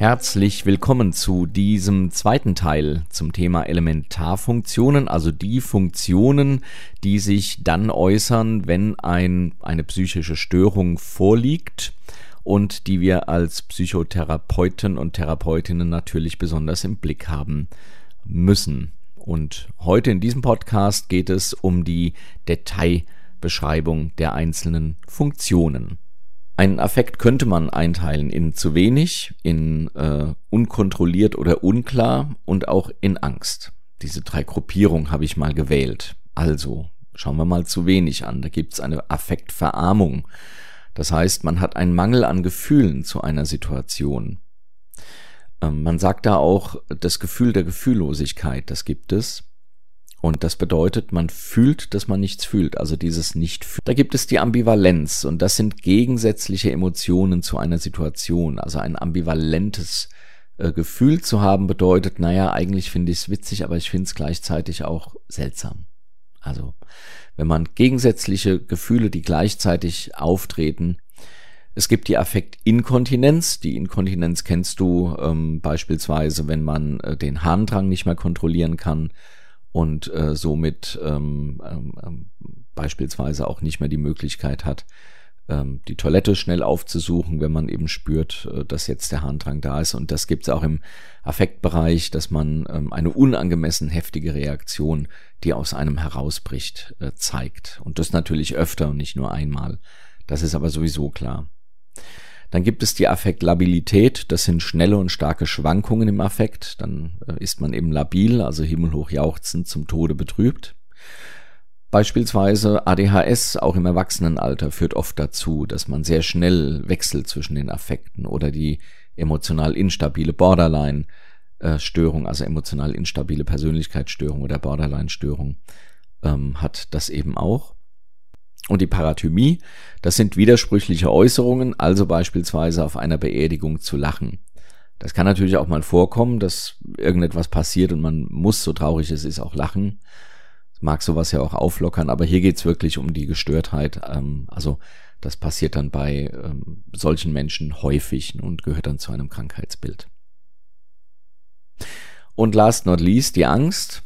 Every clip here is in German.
Herzlich willkommen zu diesem zweiten Teil zum Thema Elementarfunktionen, also die Funktionen, die sich dann äußern, wenn ein, eine psychische Störung vorliegt und die wir als Psychotherapeuten und Therapeutinnen natürlich besonders im Blick haben müssen. Und heute in diesem Podcast geht es um die Detailbeschreibung der einzelnen Funktionen. Einen Affekt könnte man einteilen in zu wenig, in äh, unkontrolliert oder unklar und auch in Angst. Diese drei Gruppierungen habe ich mal gewählt. Also schauen wir mal zu wenig an. Da gibt es eine Affektverarmung. Das heißt, man hat einen Mangel an Gefühlen zu einer Situation. Ähm, man sagt da auch das Gefühl der Gefühllosigkeit, das gibt es. Und das bedeutet, man fühlt, dass man nichts fühlt, also dieses nicht fühlen. Da gibt es die Ambivalenz und das sind gegensätzliche Emotionen zu einer Situation. Also ein ambivalentes äh, Gefühl zu haben bedeutet, naja, eigentlich finde ich es witzig, aber ich finde es gleichzeitig auch seltsam. Also wenn man gegensätzliche Gefühle, die gleichzeitig auftreten, es gibt die Affektinkontinenz. Die Inkontinenz kennst du ähm, beispielsweise, wenn man äh, den Harndrang nicht mehr kontrollieren kann und äh, somit ähm, ähm, ähm, beispielsweise auch nicht mehr die Möglichkeit hat, ähm, die Toilette schnell aufzusuchen, wenn man eben spürt, äh, dass jetzt der Harndrang da ist. Und das gibt es auch im Affektbereich, dass man ähm, eine unangemessen heftige Reaktion, die aus einem herausbricht, äh, zeigt. Und das natürlich öfter und nicht nur einmal. Das ist aber sowieso klar. Dann gibt es die Affektlabilität, das sind schnelle und starke Schwankungen im Affekt. Dann äh, ist man eben labil, also himmelhoch jauchzend, zum Tode betrübt. Beispielsweise ADHS auch im Erwachsenenalter führt oft dazu, dass man sehr schnell wechselt zwischen den Affekten oder die emotional instabile Borderline Störung, also emotional instabile Persönlichkeitsstörung oder Borderline-Störung ähm, hat das eben auch. Und die Parathymie, das sind widersprüchliche Äußerungen, also beispielsweise auf einer Beerdigung zu lachen. Das kann natürlich auch mal vorkommen, dass irgendetwas passiert und man muss, so traurig es ist, auch lachen. Mag sowas ja auch auflockern, aber hier geht's wirklich um die Gestörtheit. Ähm, also das passiert dann bei ähm, solchen Menschen häufig und gehört dann zu einem Krankheitsbild. Und last not least die Angst.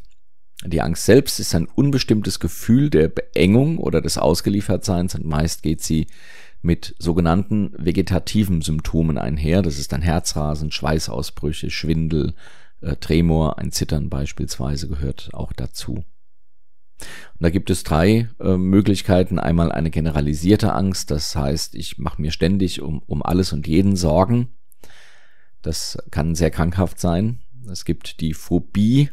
Die Angst selbst ist ein unbestimmtes Gefühl der Beengung oder des Ausgeliefertseins und meist geht sie mit sogenannten vegetativen Symptomen einher. Das ist dann Herzrasen, Schweißausbrüche, Schwindel, äh, Tremor, ein Zittern beispielsweise gehört auch dazu. Und da gibt es drei äh, Möglichkeiten. Einmal eine generalisierte Angst, das heißt, ich mache mir ständig um, um alles und jeden Sorgen. Das kann sehr krankhaft sein. Es gibt die Phobie,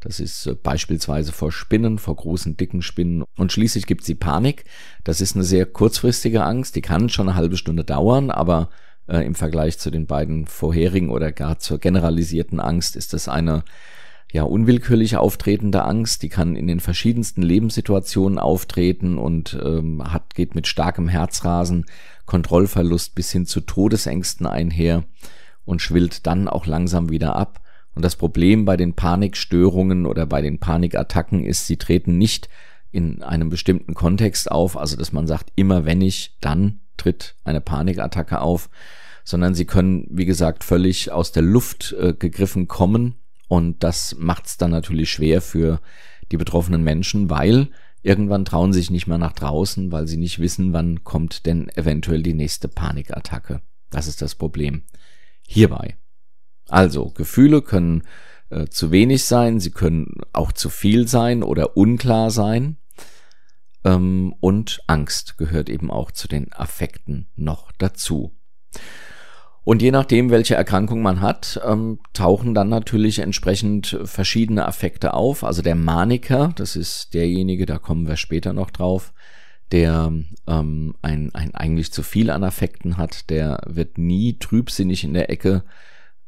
das ist äh, beispielsweise vor Spinnen, vor großen, dicken Spinnen. Und schließlich gibt es die Panik. Das ist eine sehr kurzfristige Angst. Die kann schon eine halbe Stunde dauern, aber äh, im Vergleich zu den beiden vorherigen oder gar zur generalisierten Angst ist das eine ja unwillkürlich auftretende Angst. Die kann in den verschiedensten Lebenssituationen auftreten und ähm, hat geht mit starkem Herzrasen, Kontrollverlust bis hin zu Todesängsten einher und schwillt dann auch langsam wieder ab. Und das Problem bei den Panikstörungen oder bei den Panikattacken ist, sie treten nicht in einem bestimmten Kontext auf, also dass man sagt, immer wenn ich, dann tritt eine Panikattacke auf, sondern sie können, wie gesagt, völlig aus der Luft äh, gegriffen kommen und das macht es dann natürlich schwer für die betroffenen Menschen, weil irgendwann trauen sie sich nicht mehr nach draußen, weil sie nicht wissen, wann kommt denn eventuell die nächste Panikattacke. Das ist das Problem hierbei. Also, Gefühle können äh, zu wenig sein, sie können auch zu viel sein oder unklar sein. Ähm, und Angst gehört eben auch zu den Affekten noch dazu. Und je nachdem, welche Erkrankung man hat, ähm, tauchen dann natürlich entsprechend verschiedene Affekte auf. Also der Maniker, das ist derjenige, da kommen wir später noch drauf, der ähm, ein, ein eigentlich zu viel an Affekten hat, der wird nie trübsinnig in der Ecke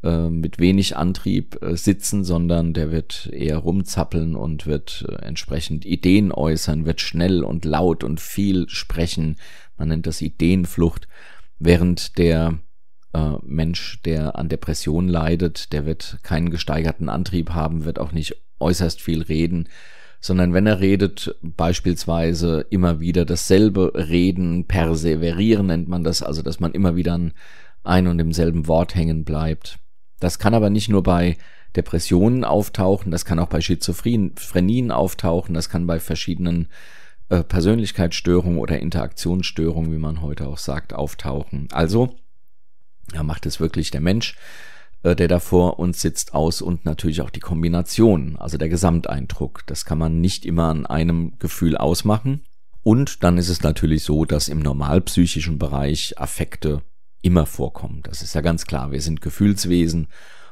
äh, mit wenig Antrieb äh, sitzen, sondern der wird eher rumzappeln und wird äh, entsprechend Ideen äußern, wird schnell und laut und viel sprechen. Man nennt das Ideenflucht, während der äh, Mensch, der an Depressionen leidet, der wird keinen gesteigerten Antrieb haben, wird auch nicht äußerst viel reden, sondern wenn er redet, beispielsweise immer wieder dasselbe reden, perseverieren nennt man das, also dass man immer wieder ein und demselben Wort hängen bleibt. Das kann aber nicht nur bei Depressionen auftauchen, das kann auch bei Schizophrenien auftauchen, das kann bei verschiedenen äh, Persönlichkeitsstörungen oder Interaktionsstörungen, wie man heute auch sagt, auftauchen. Also, ja, macht es wirklich der Mensch, äh, der da vor uns sitzt, aus und natürlich auch die Kombination, also der Gesamteindruck. Das kann man nicht immer an einem Gefühl ausmachen. Und dann ist es natürlich so, dass im normalpsychischen Bereich Affekte immer vorkommen. Das ist ja ganz klar. Wir sind Gefühlswesen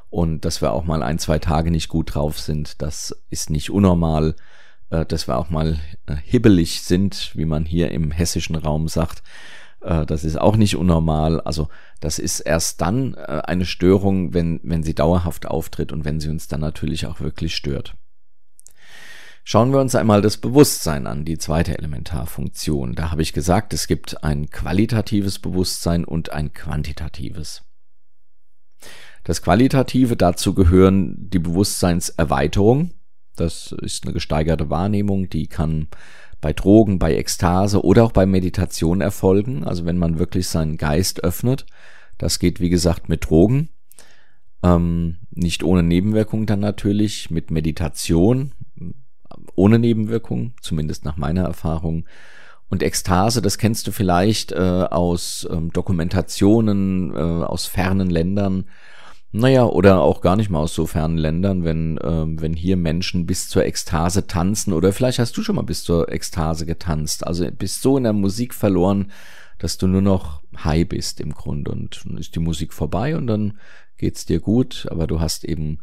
und dass wir auch mal ein, zwei Tage nicht gut drauf sind, das ist nicht unnormal. Äh, dass wir auch mal äh, hibbelig sind, wie man hier im hessischen Raum sagt, äh, das ist auch nicht unnormal. Also das ist erst dann eine Störung, wenn, wenn sie dauerhaft auftritt und wenn sie uns dann natürlich auch wirklich stört. Schauen wir uns einmal das Bewusstsein an, die zweite Elementarfunktion. Da habe ich gesagt, es gibt ein qualitatives Bewusstsein und ein quantitatives. Das Qualitative, dazu gehören die Bewusstseinserweiterung. Das ist eine gesteigerte Wahrnehmung, die kann bei Drogen, bei Ekstase oder auch bei Meditation erfolgen. Also wenn man wirklich seinen Geist öffnet. Das geht, wie gesagt, mit Drogen. Ähm, nicht ohne Nebenwirkung dann natürlich, mit Meditation, ohne Nebenwirkung, zumindest nach meiner Erfahrung. Und Ekstase, das kennst du vielleicht äh, aus ähm, Dokumentationen äh, aus fernen Ländern. Naja, oder auch gar nicht mal aus so fernen Ländern, wenn, äh, wenn hier Menschen bis zur Ekstase tanzen oder vielleicht hast du schon mal bis zur Ekstase getanzt. Also bist so in der Musik verloren, dass du nur noch high bist im Grunde und dann ist die Musik vorbei und dann geht's dir gut, aber du hast eben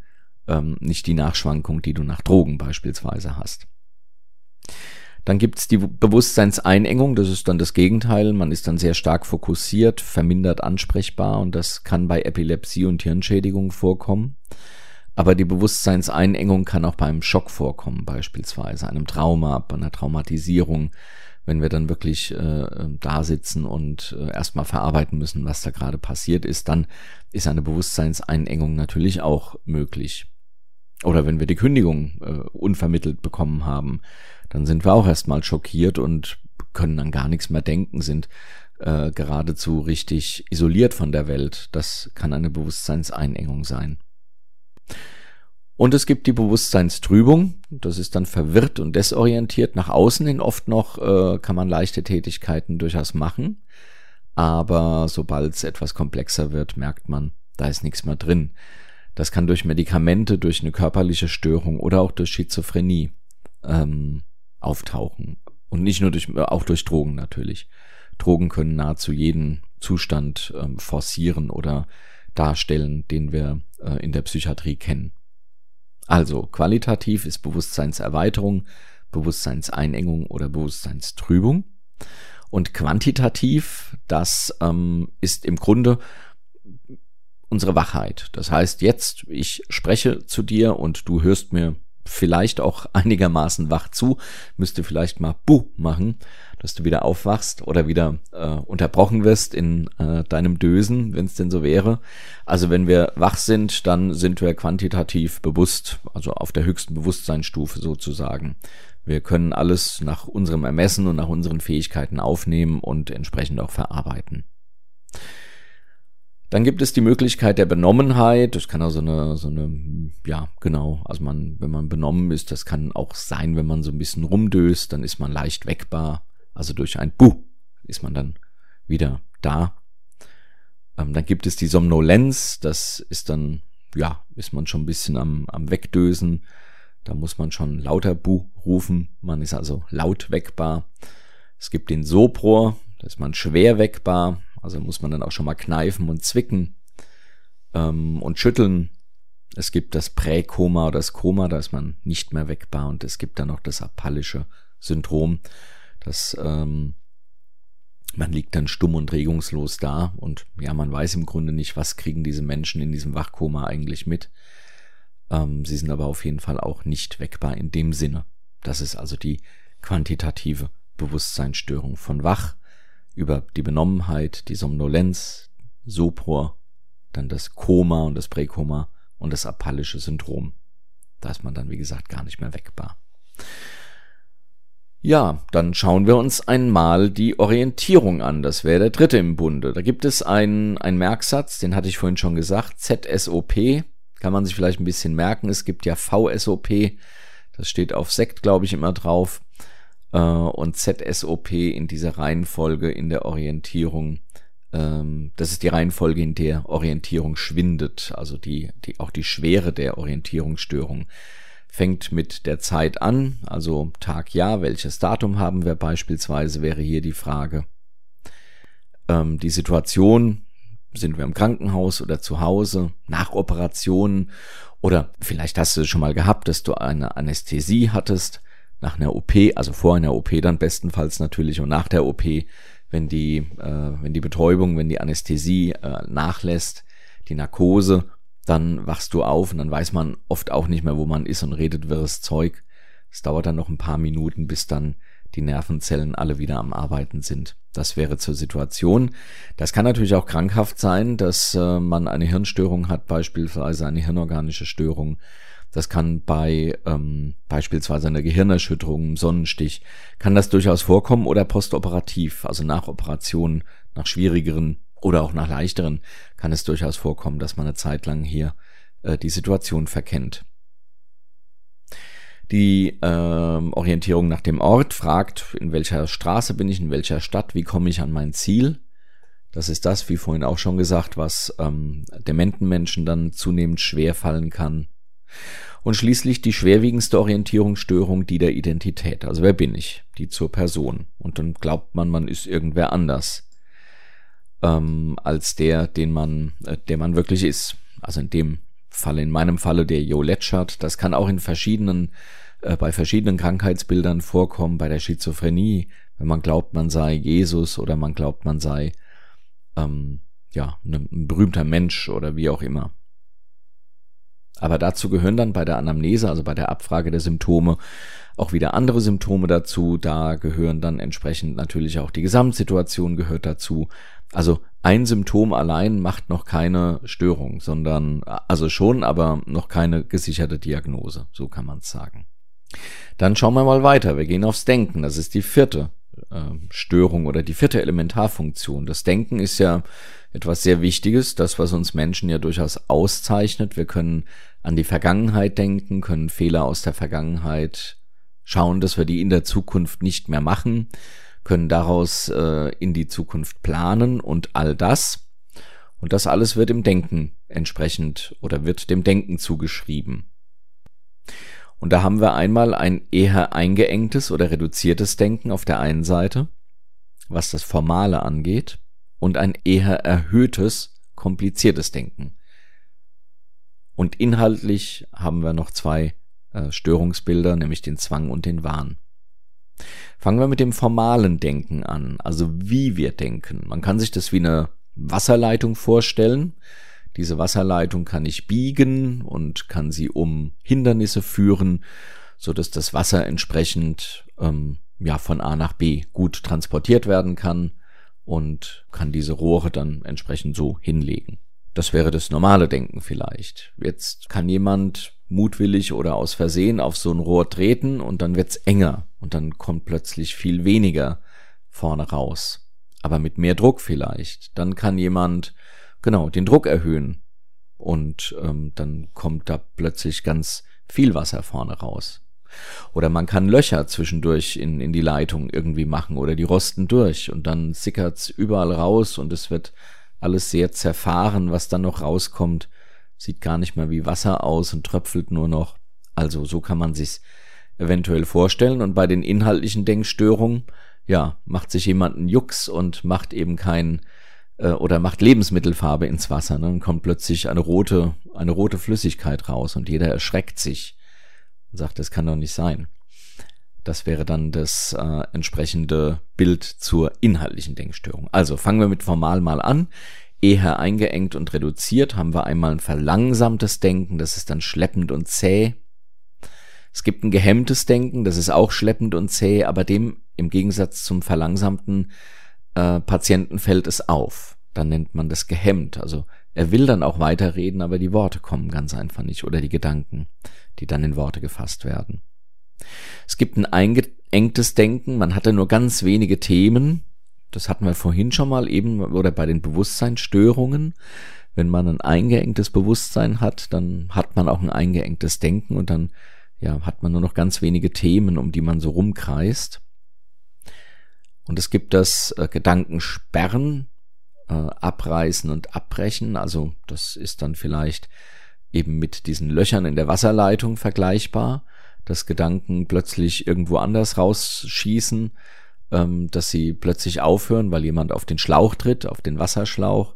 ähm, nicht die Nachschwankung, die du nach Drogen beispielsweise hast. Dann gibt's die Bewusstseinseinengung, das ist dann das Gegenteil. Man ist dann sehr stark fokussiert, vermindert ansprechbar und das kann bei Epilepsie und Hirnschädigung vorkommen. Aber die Bewusstseinseinengung kann auch beim Schock vorkommen, beispielsweise einem Trauma, bei einer Traumatisierung, wenn wir dann wirklich äh, da sitzen und äh, erstmal verarbeiten müssen, was da gerade passiert ist, dann ist eine Bewusstseinseinengung natürlich auch möglich. Oder wenn wir die Kündigung äh, unvermittelt bekommen haben, dann sind wir auch erstmal schockiert und können an gar nichts mehr denken, sind äh, geradezu richtig isoliert von der Welt. Das kann eine Bewusstseinseinengung sein. Und es gibt die Bewusstseinstrübung, das ist dann verwirrt und desorientiert. Nach außen hin oft noch äh, kann man leichte Tätigkeiten durchaus machen, aber sobald es etwas komplexer wird, merkt man, da ist nichts mehr drin. Das kann durch Medikamente, durch eine körperliche Störung oder auch durch Schizophrenie ähm, auftauchen. Und nicht nur durch, auch durch Drogen natürlich. Drogen können nahezu jeden Zustand ähm, forcieren oder darstellen, den wir äh, in der Psychiatrie kennen. Also qualitativ ist Bewusstseinserweiterung, Bewusstseinseinengung oder Bewusstseinstrübung. Und quantitativ, das ähm, ist im Grunde unsere Wachheit. Das heißt, jetzt, ich spreche zu dir und du hörst mir vielleicht auch einigermaßen wach zu, müsste vielleicht mal Buh machen, dass du wieder aufwachst oder wieder äh, unterbrochen wirst in äh, deinem Dösen, wenn es denn so wäre. Also wenn wir wach sind, dann sind wir quantitativ bewusst, also auf der höchsten Bewusstseinsstufe sozusagen. Wir können alles nach unserem Ermessen und nach unseren Fähigkeiten aufnehmen und entsprechend auch verarbeiten. Dann gibt es die Möglichkeit der Benommenheit. Das kann auch so eine, so eine, ja, genau. Also man, wenn man benommen ist, das kann auch sein, wenn man so ein bisschen rumdöst, dann ist man leicht wegbar. Also durch ein Buh ist man dann wieder da. Ähm, dann gibt es die Somnolenz. Das ist dann, ja, ist man schon ein bisschen am, am Wegdösen. Da muss man schon lauter Buh rufen. Man ist also laut wegbar. Es gibt den Sopror. Da ist man schwer wegbar. Also muss man dann auch schon mal kneifen und zwicken ähm, und schütteln. Es gibt das Präkoma oder das Koma, da ist man nicht mehr wegbar. Und es gibt dann noch das apallische Syndrom, das ähm, man liegt dann stumm und regungslos da und ja, man weiß im Grunde nicht, was kriegen diese Menschen in diesem Wachkoma eigentlich mit. Ähm, sie sind aber auf jeden Fall auch nicht wegbar in dem Sinne. Das ist also die quantitative Bewusstseinsstörung von Wach über die Benommenheit, die Somnolenz, Sopor, dann das Koma und das Präkoma und das apallische Syndrom. Da ist man dann, wie gesagt, gar nicht mehr wegbar. Ja, dann schauen wir uns einmal die Orientierung an. Das wäre der dritte im Bunde. Da gibt es einen, einen Merksatz, den hatte ich vorhin schon gesagt, ZSOP. Kann man sich vielleicht ein bisschen merken. Es gibt ja VSOP, das steht auf Sekt, glaube ich, immer drauf. Äh, und ZSOP in dieser Reihenfolge in der Orientierung. Ähm, das ist die Reihenfolge, in der Orientierung schwindet, also die, die, auch die Schwere der Orientierungsstörung fängt mit der Zeit an, also Tag, Jahr, welches Datum haben wir beispielsweise, wäre hier die Frage. Ähm, die Situation, sind wir im Krankenhaus oder zu Hause, nach Operationen oder vielleicht hast du es schon mal gehabt, dass du eine Anästhesie hattest, nach einer OP, also vor einer OP dann bestenfalls natürlich und nach der OP, wenn die, äh, wenn die Betäubung, wenn die Anästhesie äh, nachlässt, die Narkose dann wachst du auf und dann weiß man oft auch nicht mehr, wo man ist und redet wirres Zeug. Es dauert dann noch ein paar Minuten, bis dann die Nervenzellen alle wieder am Arbeiten sind. Das wäre zur Situation. Das kann natürlich auch krankhaft sein, dass äh, man eine Hirnstörung hat, beispielsweise eine hirnorganische Störung. Das kann bei ähm, beispielsweise einer Gehirnerschütterung, einem Sonnenstich, kann das durchaus vorkommen oder postoperativ, also nach Operationen, nach schwierigeren oder auch nach leichteren kann es durchaus vorkommen, dass man eine Zeit lang hier äh, die Situation verkennt. Die äh, Orientierung nach dem Ort fragt, in welcher Straße bin ich, in welcher Stadt, wie komme ich an mein Ziel. Das ist das, wie vorhin auch schon gesagt, was ähm, dementen Menschen dann zunehmend schwer fallen kann. Und schließlich die schwerwiegendste Orientierungsstörung, die der Identität. Also wer bin ich? Die zur Person. Und dann glaubt man, man ist irgendwer anders ähm, als der, den man, äh, der man wirklich ist. Also in dem Fall, in meinem Falle der Joe Letschert. Das kann auch in verschiedenen, äh, bei verschiedenen Krankheitsbildern vorkommen, bei der Schizophrenie, wenn man glaubt, man sei Jesus oder man glaubt, man sei ähm, ja ein berühmter Mensch oder wie auch immer. Aber dazu gehören dann bei der Anamnese, also bei der Abfrage der Symptome, auch wieder andere Symptome dazu. Da gehören dann entsprechend natürlich auch die Gesamtsituation gehört dazu. Also ein Symptom allein macht noch keine Störung, sondern also schon, aber noch keine gesicherte Diagnose, so kann man es sagen. Dann schauen wir mal weiter. Wir gehen aufs Denken. Das ist die vierte äh, Störung oder die vierte Elementarfunktion. Das Denken ist ja etwas sehr Wichtiges, das, was uns Menschen ja durchaus auszeichnet. Wir können an die Vergangenheit denken, können Fehler aus der Vergangenheit schauen, dass wir die in der Zukunft nicht mehr machen können daraus äh, in die Zukunft planen und all das. Und das alles wird im Denken entsprechend oder wird dem Denken zugeschrieben. Und da haben wir einmal ein eher eingeengtes oder reduziertes Denken auf der einen Seite, was das Formale angeht, und ein eher erhöhtes, kompliziertes Denken. Und inhaltlich haben wir noch zwei äh, Störungsbilder, nämlich den Zwang und den Wahn. Fangen wir mit dem formalen Denken an, also wie wir denken. Man kann sich das wie eine Wasserleitung vorstellen. Diese Wasserleitung kann ich biegen und kann sie um Hindernisse führen, so dass das Wasser entsprechend ähm, ja von A nach B gut transportiert werden kann und kann diese Rohre dann entsprechend so hinlegen. Das wäre das normale Denken vielleicht. Jetzt kann jemand mutwillig oder aus Versehen auf so ein Rohr treten und dann wird's enger und dann kommt plötzlich viel weniger vorne raus. Aber mit mehr Druck vielleicht. Dann kann jemand genau den Druck erhöhen und ähm, dann kommt da plötzlich ganz viel Wasser vorne raus. Oder man kann Löcher zwischendurch in, in die Leitung irgendwie machen oder die rosten durch und dann sickert's überall raus und es wird alles sehr zerfahren, was dann noch rauskommt, sieht gar nicht mehr wie Wasser aus und tröpfelt nur noch. Also so kann man sich's eventuell vorstellen. Und bei den inhaltlichen Denkstörungen, ja, macht sich jemand einen Jux und macht eben kein äh, oder macht Lebensmittelfarbe ins Wasser. Ne? Dann kommt plötzlich eine rote, eine rote Flüssigkeit raus und jeder erschreckt sich und sagt, das kann doch nicht sein. Das wäre dann das äh, entsprechende Bild zur inhaltlichen Denkstörung. Also fangen wir mit formal mal an. Eher eingeengt und reduziert haben wir einmal ein verlangsamtes Denken, das ist dann schleppend und zäh. Es gibt ein gehemmtes Denken, das ist auch schleppend und zäh, aber dem im Gegensatz zum verlangsamten äh, Patienten fällt es auf. Dann nennt man das gehemmt. Also er will dann auch weiterreden, aber die Worte kommen ganz einfach nicht oder die Gedanken, die dann in Worte gefasst werden. Es gibt ein eingeengtes Denken, man hatte nur ganz wenige Themen. Das hatten wir vorhin schon mal eben oder bei den Bewusstseinsstörungen. Wenn man ein eingeengtes Bewusstsein hat, dann hat man auch ein eingeengtes Denken und dann ja, hat man nur noch ganz wenige Themen, um die man so rumkreist. Und es gibt das äh, Gedankensperren, äh, Abreißen und Abbrechen. Also das ist dann vielleicht eben mit diesen Löchern in der Wasserleitung vergleichbar, dass Gedanken plötzlich irgendwo anders rausschießen, ähm, dass sie plötzlich aufhören, weil jemand auf den Schlauch tritt, auf den Wasserschlauch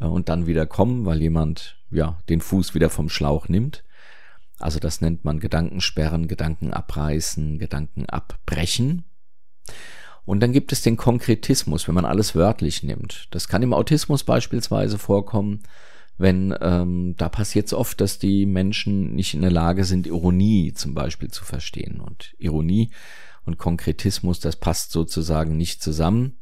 äh, und dann wieder kommen, weil jemand ja den Fuß wieder vom Schlauch nimmt. Also das nennt man Gedankensperren, Gedanken abreißen, Gedanken abbrechen. Und dann gibt es den Konkretismus, wenn man alles wörtlich nimmt. Das kann im Autismus beispielsweise vorkommen, wenn ähm, da passiert es oft, dass die Menschen nicht in der Lage sind, Ironie zum Beispiel zu verstehen. Und Ironie und Konkretismus, das passt sozusagen nicht zusammen.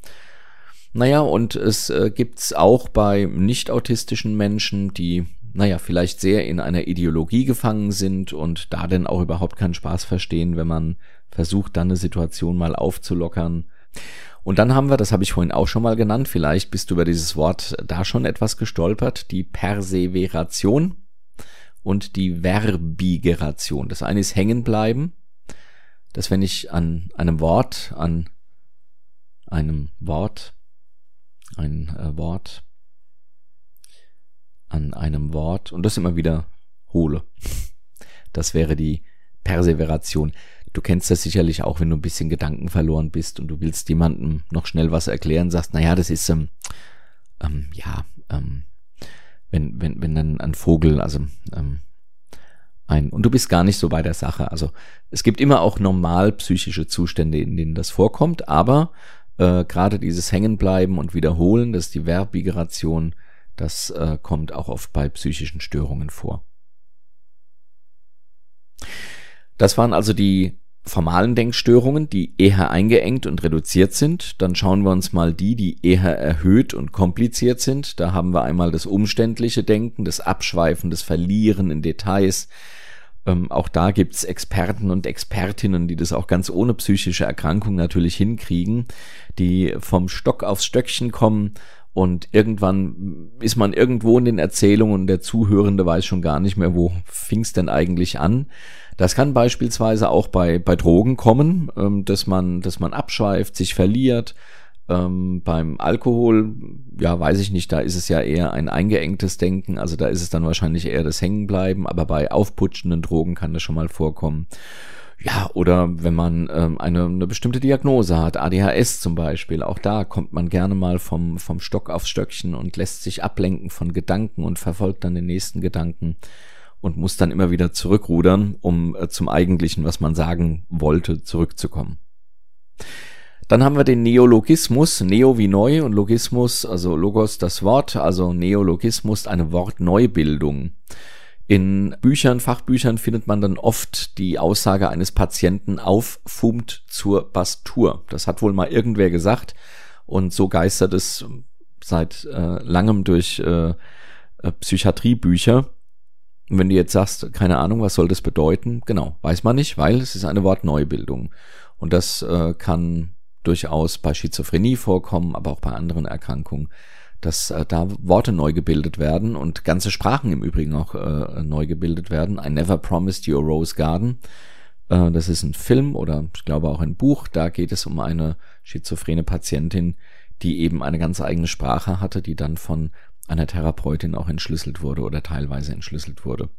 Naja, und es äh, gibt's auch bei nicht-autistischen Menschen, die, naja, vielleicht sehr in einer Ideologie gefangen sind und da denn auch überhaupt keinen Spaß verstehen, wenn man versucht, dann eine Situation mal aufzulockern. Und dann haben wir, das habe ich vorhin auch schon mal genannt, vielleicht bist du über dieses Wort da schon etwas gestolpert, die Perseveration und die Verbigeration. Das eine ist hängen bleiben, dass wenn ich an einem Wort, an einem Wort, ein äh, Wort, an einem Wort und das immer wieder hole. Das wäre die Perseveration. Du kennst das sicherlich auch, wenn du ein bisschen Gedanken verloren bist und du willst jemandem noch schnell was erklären, sagst, naja, das ist, ähm, ähm, ja, ähm, wenn, wenn, wenn dann ein Vogel, also ähm, ein, und du bist gar nicht so bei der Sache. Also es gibt immer auch normal psychische Zustände, in denen das vorkommt, aber äh, gerade dieses Hängenbleiben und Wiederholen, das ist die Verbigration, das äh, kommt auch oft bei psychischen Störungen vor. Das waren also die formalen Denkstörungen, die eher eingeengt und reduziert sind. Dann schauen wir uns mal die, die eher erhöht und kompliziert sind. Da haben wir einmal das umständliche Denken, das Abschweifen, das Verlieren in Details. Ähm, auch da gibt's Experten und Expertinnen, die das auch ganz ohne psychische Erkrankung natürlich hinkriegen, die vom Stock aufs Stöckchen kommen und irgendwann ist man irgendwo in den Erzählungen und der Zuhörende weiß schon gar nicht mehr, wo fing's denn eigentlich an. Das kann beispielsweise auch bei, bei Drogen kommen, ähm, dass man, dass man abschweift, sich verliert. Ähm, beim Alkohol, ja, weiß ich nicht, da ist es ja eher ein eingeengtes Denken, also da ist es dann wahrscheinlich eher das Hängenbleiben, aber bei aufputschenden Drogen kann das schon mal vorkommen. Ja, oder wenn man ähm, eine, eine bestimmte Diagnose hat, ADHS zum Beispiel, auch da kommt man gerne mal vom, vom Stock aufs Stöckchen und lässt sich ablenken von Gedanken und verfolgt dann den nächsten Gedanken und muss dann immer wieder zurückrudern, um äh, zum eigentlichen, was man sagen wollte, zurückzukommen. Dann haben wir den Neologismus, Neo wie neu und Logismus, also Logos das Wort, also Neologismus eine Wortneubildung. In Büchern, Fachbüchern findet man dann oft die Aussage eines Patienten auffumt zur Bastur. Das hat wohl mal irgendwer gesagt und so geistert es seit äh, langem durch äh, äh Psychiatriebücher. Und wenn du jetzt sagst, keine Ahnung, was soll das bedeuten? Genau, weiß man nicht, weil es ist eine Wortneubildung. Und das äh, kann durchaus bei Schizophrenie vorkommen, aber auch bei anderen Erkrankungen, dass äh, da Worte neu gebildet werden und ganze Sprachen im Übrigen auch äh, neu gebildet werden. I Never Promised You a Rose Garden. Äh, das ist ein Film oder ich glaube auch ein Buch. Da geht es um eine schizophrene Patientin, die eben eine ganz eigene Sprache hatte, die dann von einer Therapeutin auch entschlüsselt wurde oder teilweise entschlüsselt wurde.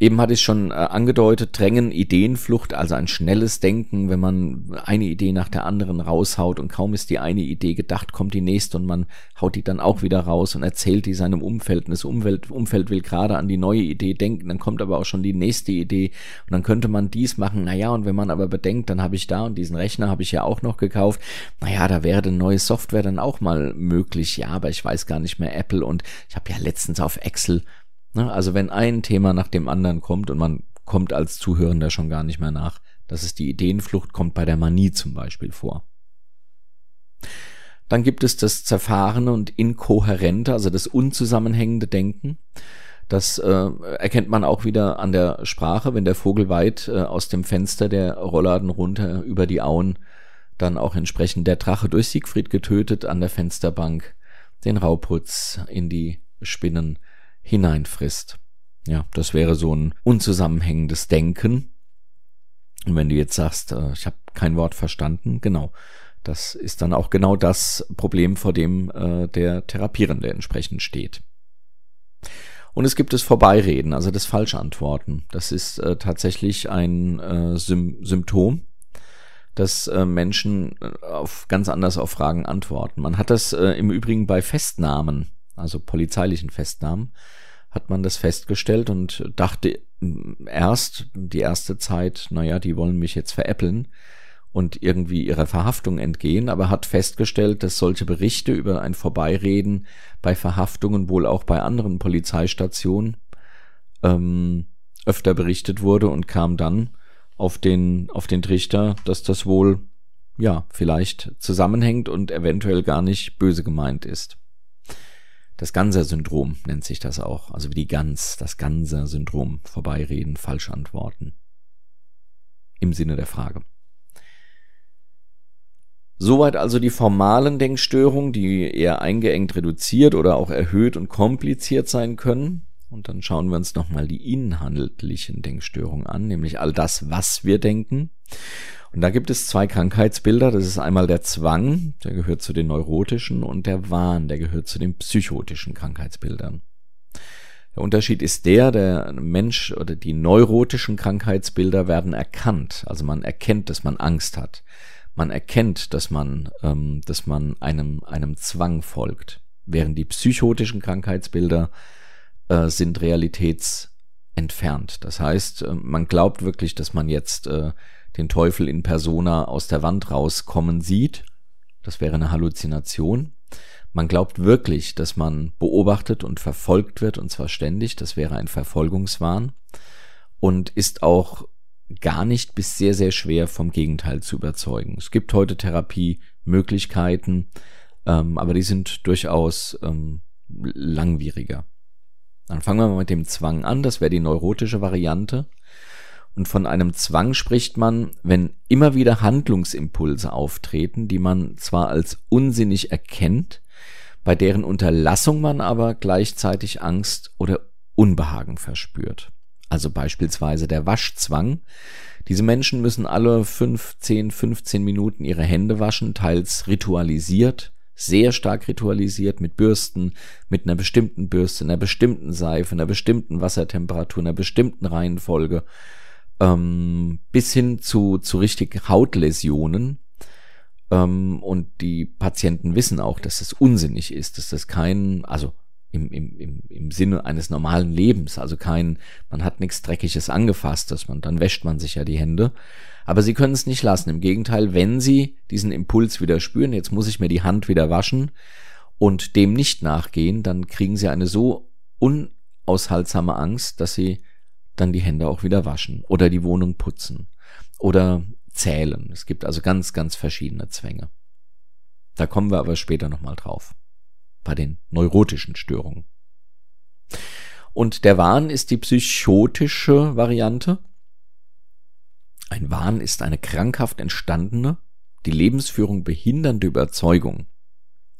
Eben hatte ich schon äh, angedeutet, Drängen, Ideenflucht, also ein schnelles Denken, wenn man eine Idee nach der anderen raushaut und kaum ist die eine Idee gedacht, kommt die nächste und man haut die dann auch wieder raus und erzählt die seinem Umfeld. Und das Umfeld, Umfeld will gerade an die neue Idee denken, dann kommt aber auch schon die nächste Idee und dann könnte man dies machen, naja, und wenn man aber bedenkt, dann habe ich da und diesen Rechner habe ich ja auch noch gekauft, naja, da wäre eine neue Software dann auch mal möglich, ja, aber ich weiß gar nicht mehr Apple und ich habe ja letztens auf Excel? Also wenn ein Thema nach dem anderen kommt und man kommt als Zuhörender schon gar nicht mehr nach, das ist die Ideenflucht, kommt bei der Manie zum Beispiel vor. Dann gibt es das zerfahrene und inkohärente, also das unzusammenhängende Denken. Das äh, erkennt man auch wieder an der Sprache, wenn der Vogel weit äh, aus dem Fenster der Rollladen runter über die Auen dann auch entsprechend der Drache durch Siegfried getötet an der Fensterbank den Rauputz in die Spinnen hineinfrisst. Ja, das wäre so ein unzusammenhängendes Denken. Und wenn du jetzt sagst, äh, ich habe kein Wort verstanden, genau, das ist dann auch genau das Problem, vor dem äh, der Therapierende entsprechend steht. Und es gibt das Vorbeireden, also das Falschantworten. Das ist äh, tatsächlich ein äh, Sym Symptom, dass äh, Menschen äh, auf ganz anders auf Fragen antworten. Man hat das äh, im Übrigen bei Festnahmen, also polizeilichen Festnahmen, hat man das festgestellt und dachte erst die erste Zeit, naja, die wollen mich jetzt veräppeln und irgendwie ihrer Verhaftung entgehen, aber hat festgestellt, dass solche Berichte über ein Vorbeireden bei Verhaftungen wohl auch bei anderen Polizeistationen ähm, öfter berichtet wurde und kam dann auf den, auf den Trichter, dass das wohl, ja, vielleicht zusammenhängt und eventuell gar nicht böse gemeint ist. Das Ganser-Syndrom nennt sich das auch, also wie die Gans, das Ganser-Syndrom, vorbeireden, falsch antworten. Im Sinne der Frage. Soweit also die formalen Denkstörungen, die eher eingeengt reduziert oder auch erhöht und kompliziert sein können. Und dann schauen wir uns nochmal die inhaltlichen Denkstörungen an, nämlich all das, was wir denken. Und da gibt es zwei Krankheitsbilder. Das ist einmal der Zwang, der gehört zu den neurotischen, und der Wahn, der gehört zu den psychotischen Krankheitsbildern. Der Unterschied ist der, der Mensch oder die neurotischen Krankheitsbilder werden erkannt. Also man erkennt, dass man Angst hat man erkennt, dass man, ähm, dass man einem, einem Zwang folgt. Während die psychotischen Krankheitsbilder äh, sind realitätsentfernt. Das heißt, äh, man glaubt wirklich, dass man jetzt äh, den Teufel in Persona aus der Wand rauskommen sieht. Das wäre eine Halluzination. Man glaubt wirklich, dass man beobachtet und verfolgt wird, und zwar ständig. Das wäre ein Verfolgungswahn. Und ist auch gar nicht bis sehr, sehr schwer vom Gegenteil zu überzeugen. Es gibt heute Therapiemöglichkeiten, ähm, aber die sind durchaus ähm, langwieriger. Dann fangen wir mal mit dem Zwang an, das wäre die neurotische Variante. Und von einem Zwang spricht man, wenn immer wieder Handlungsimpulse auftreten, die man zwar als unsinnig erkennt, bei deren Unterlassung man aber gleichzeitig Angst oder Unbehagen verspürt also beispielsweise der Waschzwang. Diese Menschen müssen alle 5, 10, 15 Minuten ihre Hände waschen, teils ritualisiert, sehr stark ritualisiert mit Bürsten, mit einer bestimmten Bürste, einer bestimmten Seife, einer bestimmten Wassertemperatur, einer bestimmten Reihenfolge, ähm, bis hin zu, zu richtig Hautläsionen. Ähm, und die Patienten wissen auch, dass das unsinnig ist, dass das kein, also im, im, im, im Sinne eines normalen Lebens, also kein, man hat nichts Dreckiges angefasstes, man, dann wäscht man sich ja die Hände. Aber sie können es nicht lassen. Im Gegenteil, wenn sie diesen Impuls wieder spüren, jetzt muss ich mir die Hand wieder waschen und dem nicht nachgehen, dann kriegen sie eine so unaushaltsame Angst, dass sie dann die Hände auch wieder waschen oder die Wohnung putzen oder zählen. Es gibt also ganz, ganz verschiedene Zwänge. Da kommen wir aber später nochmal drauf bei den neurotischen Störungen. Und der Wahn ist die psychotische Variante. Ein Wahn ist eine krankhaft entstandene, die Lebensführung behindernde Überzeugung.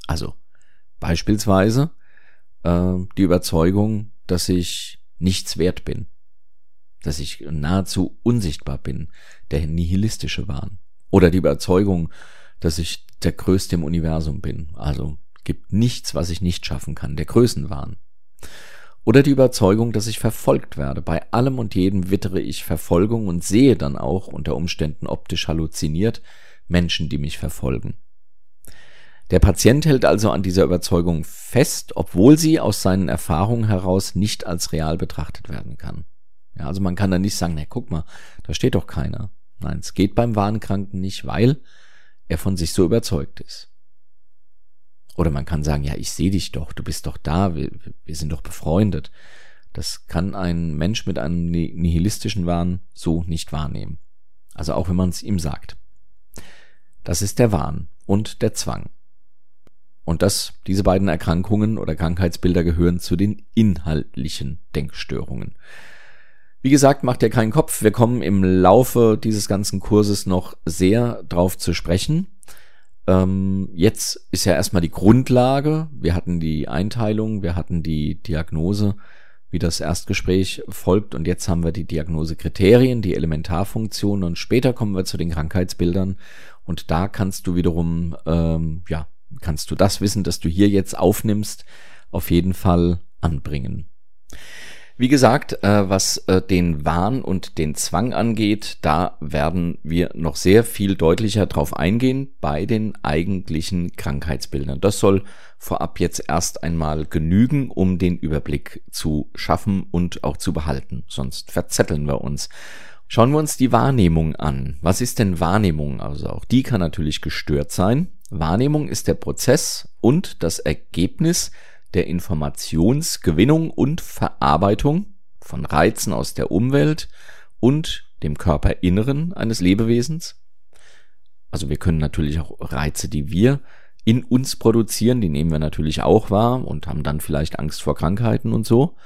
Also beispielsweise äh, die Überzeugung, dass ich nichts wert bin, dass ich nahezu unsichtbar bin, der nihilistische Wahn. Oder die Überzeugung, dass ich der Größte im Universum bin, also gibt nichts, was ich nicht schaffen kann, der Größenwahn. Oder die Überzeugung, dass ich verfolgt werde. Bei allem und jedem wittere ich Verfolgung und sehe dann auch, unter Umständen optisch halluziniert, Menschen, die mich verfolgen. Der Patient hält also an dieser Überzeugung fest, obwohl sie aus seinen Erfahrungen heraus nicht als real betrachtet werden kann. Ja, also man kann da nicht sagen, na guck mal, da steht doch keiner. Nein, es geht beim Wahnkranken nicht, weil er von sich so überzeugt ist. Oder man kann sagen, ja, ich sehe dich doch, du bist doch da, wir, wir sind doch befreundet. Das kann ein Mensch mit einem nihilistischen Wahn so nicht wahrnehmen. Also auch wenn man es ihm sagt. Das ist der Wahn und der Zwang. Und das, diese beiden Erkrankungen oder Krankheitsbilder gehören zu den inhaltlichen Denkstörungen. Wie gesagt, macht ihr keinen Kopf. Wir kommen im Laufe dieses ganzen Kurses noch sehr drauf zu sprechen. Ähm, jetzt ist ja erstmal die Grundlage. Wir hatten die Einteilung, wir hatten die Diagnose, wie das Erstgespräch folgt und jetzt haben wir die Diagnosekriterien, die Elementarfunktionen und später kommen wir zu den Krankheitsbildern und da kannst du wiederum, ähm, ja, kannst du das Wissen, das du hier jetzt aufnimmst, auf jeden Fall anbringen. Wie gesagt, äh, was äh, den Wahn und den Zwang angeht, da werden wir noch sehr viel deutlicher drauf eingehen bei den eigentlichen Krankheitsbildern. Das soll vorab jetzt erst einmal genügen, um den Überblick zu schaffen und auch zu behalten. Sonst verzetteln wir uns. Schauen wir uns die Wahrnehmung an. Was ist denn Wahrnehmung? Also auch die kann natürlich gestört sein. Wahrnehmung ist der Prozess und das Ergebnis der Informationsgewinnung und Verarbeitung von Reizen aus der Umwelt und dem Körperinneren eines Lebewesens. Also wir können natürlich auch Reize, die wir in uns produzieren, die nehmen wir natürlich auch wahr und haben dann vielleicht Angst vor Krankheiten und so.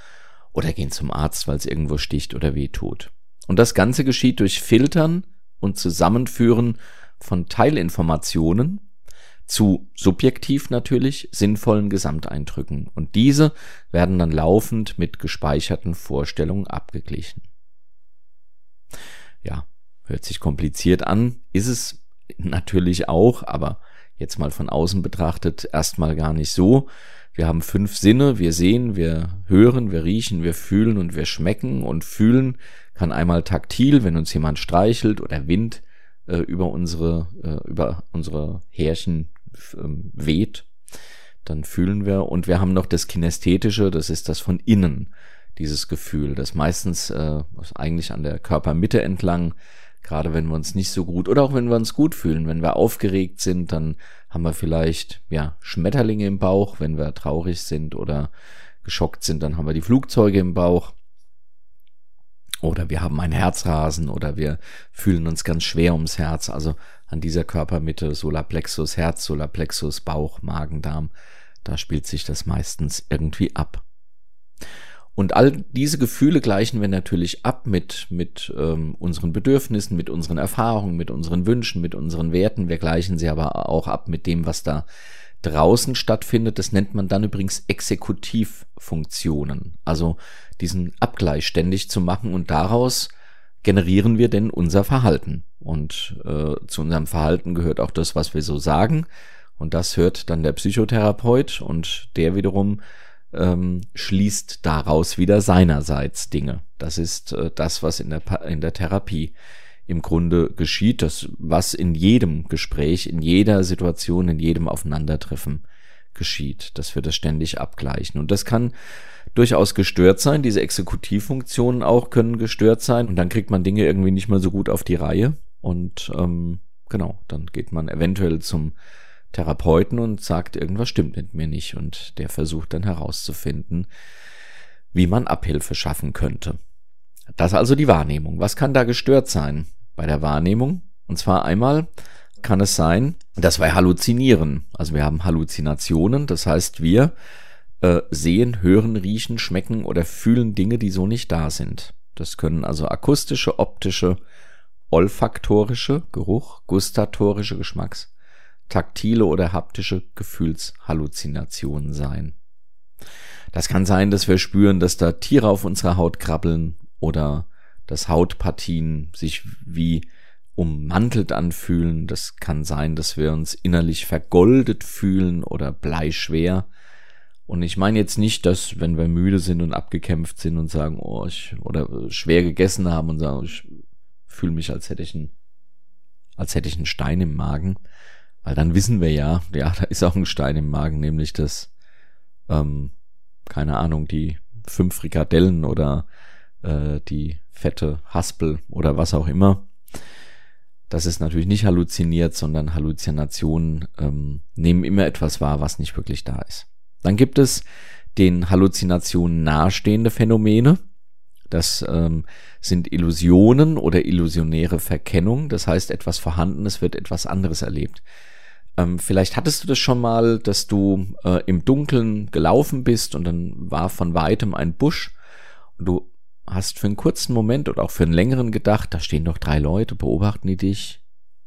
Oder gehen zum Arzt, weil es irgendwo sticht oder weh tut. Und das Ganze geschieht durch Filtern und Zusammenführen von Teilinformationen zu subjektiv natürlich sinnvollen Gesamteindrücken und diese werden dann laufend mit gespeicherten Vorstellungen abgeglichen. Ja, hört sich kompliziert an, ist es natürlich auch, aber jetzt mal von außen betrachtet erstmal gar nicht so. Wir haben fünf Sinne, wir sehen, wir hören, wir riechen, wir fühlen und wir schmecken und fühlen kann einmal taktil, wenn uns jemand streichelt oder Wind äh, über unsere äh, über unsere Härchen weht, dann fühlen wir. Und wir haben noch das Kinästhetische, das ist das von innen, dieses Gefühl, das meistens äh, eigentlich an der Körpermitte entlang, gerade wenn wir uns nicht so gut oder auch wenn wir uns gut fühlen, wenn wir aufgeregt sind, dann haben wir vielleicht ja Schmetterlinge im Bauch, wenn wir traurig sind oder geschockt sind, dann haben wir die Flugzeuge im Bauch oder wir haben ein Herzrasen oder wir fühlen uns ganz schwer ums Herz. Also an dieser Körpermitte, Solarplexus, Herz, Solarplexus, Bauch, Magen, Darm, da spielt sich das meistens irgendwie ab. Und all diese Gefühle gleichen wir natürlich ab mit, mit ähm, unseren Bedürfnissen, mit unseren Erfahrungen, mit unseren Wünschen, mit unseren Werten. Wir gleichen sie aber auch ab mit dem, was da draußen stattfindet. Das nennt man dann übrigens Exekutivfunktionen. Also diesen Abgleich ständig zu machen und daraus generieren wir denn unser Verhalten. Und äh, zu unserem Verhalten gehört auch das, was wir so sagen. Und das hört dann der Psychotherapeut und der wiederum ähm, schließt daraus wieder seinerseits Dinge. Das ist äh, das, was in der, in der Therapie im Grunde geschieht, das, was in jedem Gespräch, in jeder Situation, in jedem Aufeinandertreffen geschieht, dass wir das ständig abgleichen. Und das kann durchaus gestört sein. Diese Exekutivfunktionen auch können gestört sein. Und dann kriegt man Dinge irgendwie nicht mehr so gut auf die Reihe. Und ähm, genau, dann geht man eventuell zum Therapeuten und sagt, irgendwas stimmt mit mir nicht. Und der versucht dann herauszufinden, wie man Abhilfe schaffen könnte. Das also die Wahrnehmung. Was kann da gestört sein bei der Wahrnehmung? Und zwar einmal kann es sein, dass wir halluzinieren. Also wir haben Halluzinationen, das heißt wir äh, sehen, hören, riechen, schmecken oder fühlen Dinge, die so nicht da sind. Das können also akustische, optische, olfaktorische, Geruch, gustatorische Geschmacks, taktile oder haptische Gefühlshalluzinationen sein. Das kann sein, dass wir spüren, dass da Tiere auf unserer Haut krabbeln oder dass Hautpartien sich wie ummantelt anfühlen. Das kann sein, dass wir uns innerlich vergoldet fühlen oder bleischwer. Und ich meine jetzt nicht, dass wenn wir müde sind und abgekämpft sind und sagen, oh, ich, oder schwer gegessen haben und sagen, ich fühle mich, als hätte ich einen, als hätte ich einen Stein im Magen. Weil dann wissen wir ja, ja, da ist auch ein Stein im Magen, nämlich das, ähm, keine Ahnung, die fünf Frikadellen oder äh, die fette Haspel oder was auch immer. Das ist natürlich nicht halluziniert, sondern Halluzinationen ähm, nehmen immer etwas wahr, was nicht wirklich da ist. Dann gibt es den Halluzinationen nahestehende Phänomene. Das ähm, sind Illusionen oder illusionäre Verkennung. Das heißt, etwas Vorhandenes wird etwas anderes erlebt. Ähm, vielleicht hattest du das schon mal, dass du äh, im Dunkeln gelaufen bist und dann war von weitem ein Busch und du hast für einen kurzen Moment oder auch für einen längeren gedacht, da stehen doch drei Leute, beobachten die dich.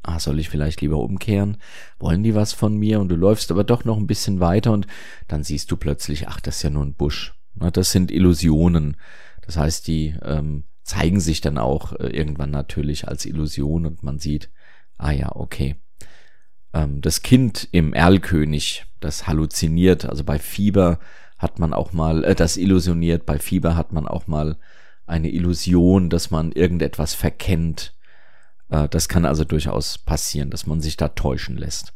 Ah, soll ich vielleicht lieber umkehren? Wollen die was von mir? Und du läufst aber doch noch ein bisschen weiter und dann siehst du plötzlich, ach, das ist ja nur ein Busch. Das sind Illusionen. Das heißt, die ähm, zeigen sich dann auch äh, irgendwann natürlich als Illusion und man sieht, ah ja, okay. Ähm, das Kind im Erlkönig, das halluziniert, also bei Fieber hat man auch mal, äh, das illusioniert, bei Fieber hat man auch mal eine Illusion, dass man irgendetwas verkennt. Äh, das kann also durchaus passieren, dass man sich da täuschen lässt.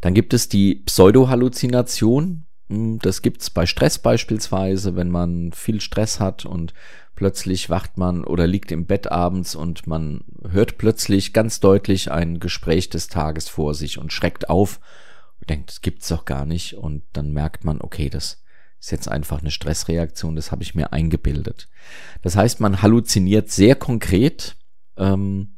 Dann gibt es die Pseudohalluzination. Hm, das gibt's bei Stress beispielsweise, wenn man viel Stress hat und plötzlich wacht man oder liegt im Bett abends und man hört plötzlich ganz deutlich ein Gespräch des Tages vor sich und schreckt auf und denkt, das gibt's doch gar nicht und dann merkt man, okay, das ist jetzt einfach eine Stressreaktion, das habe ich mir eingebildet. Das heißt, man halluziniert sehr konkret ähm,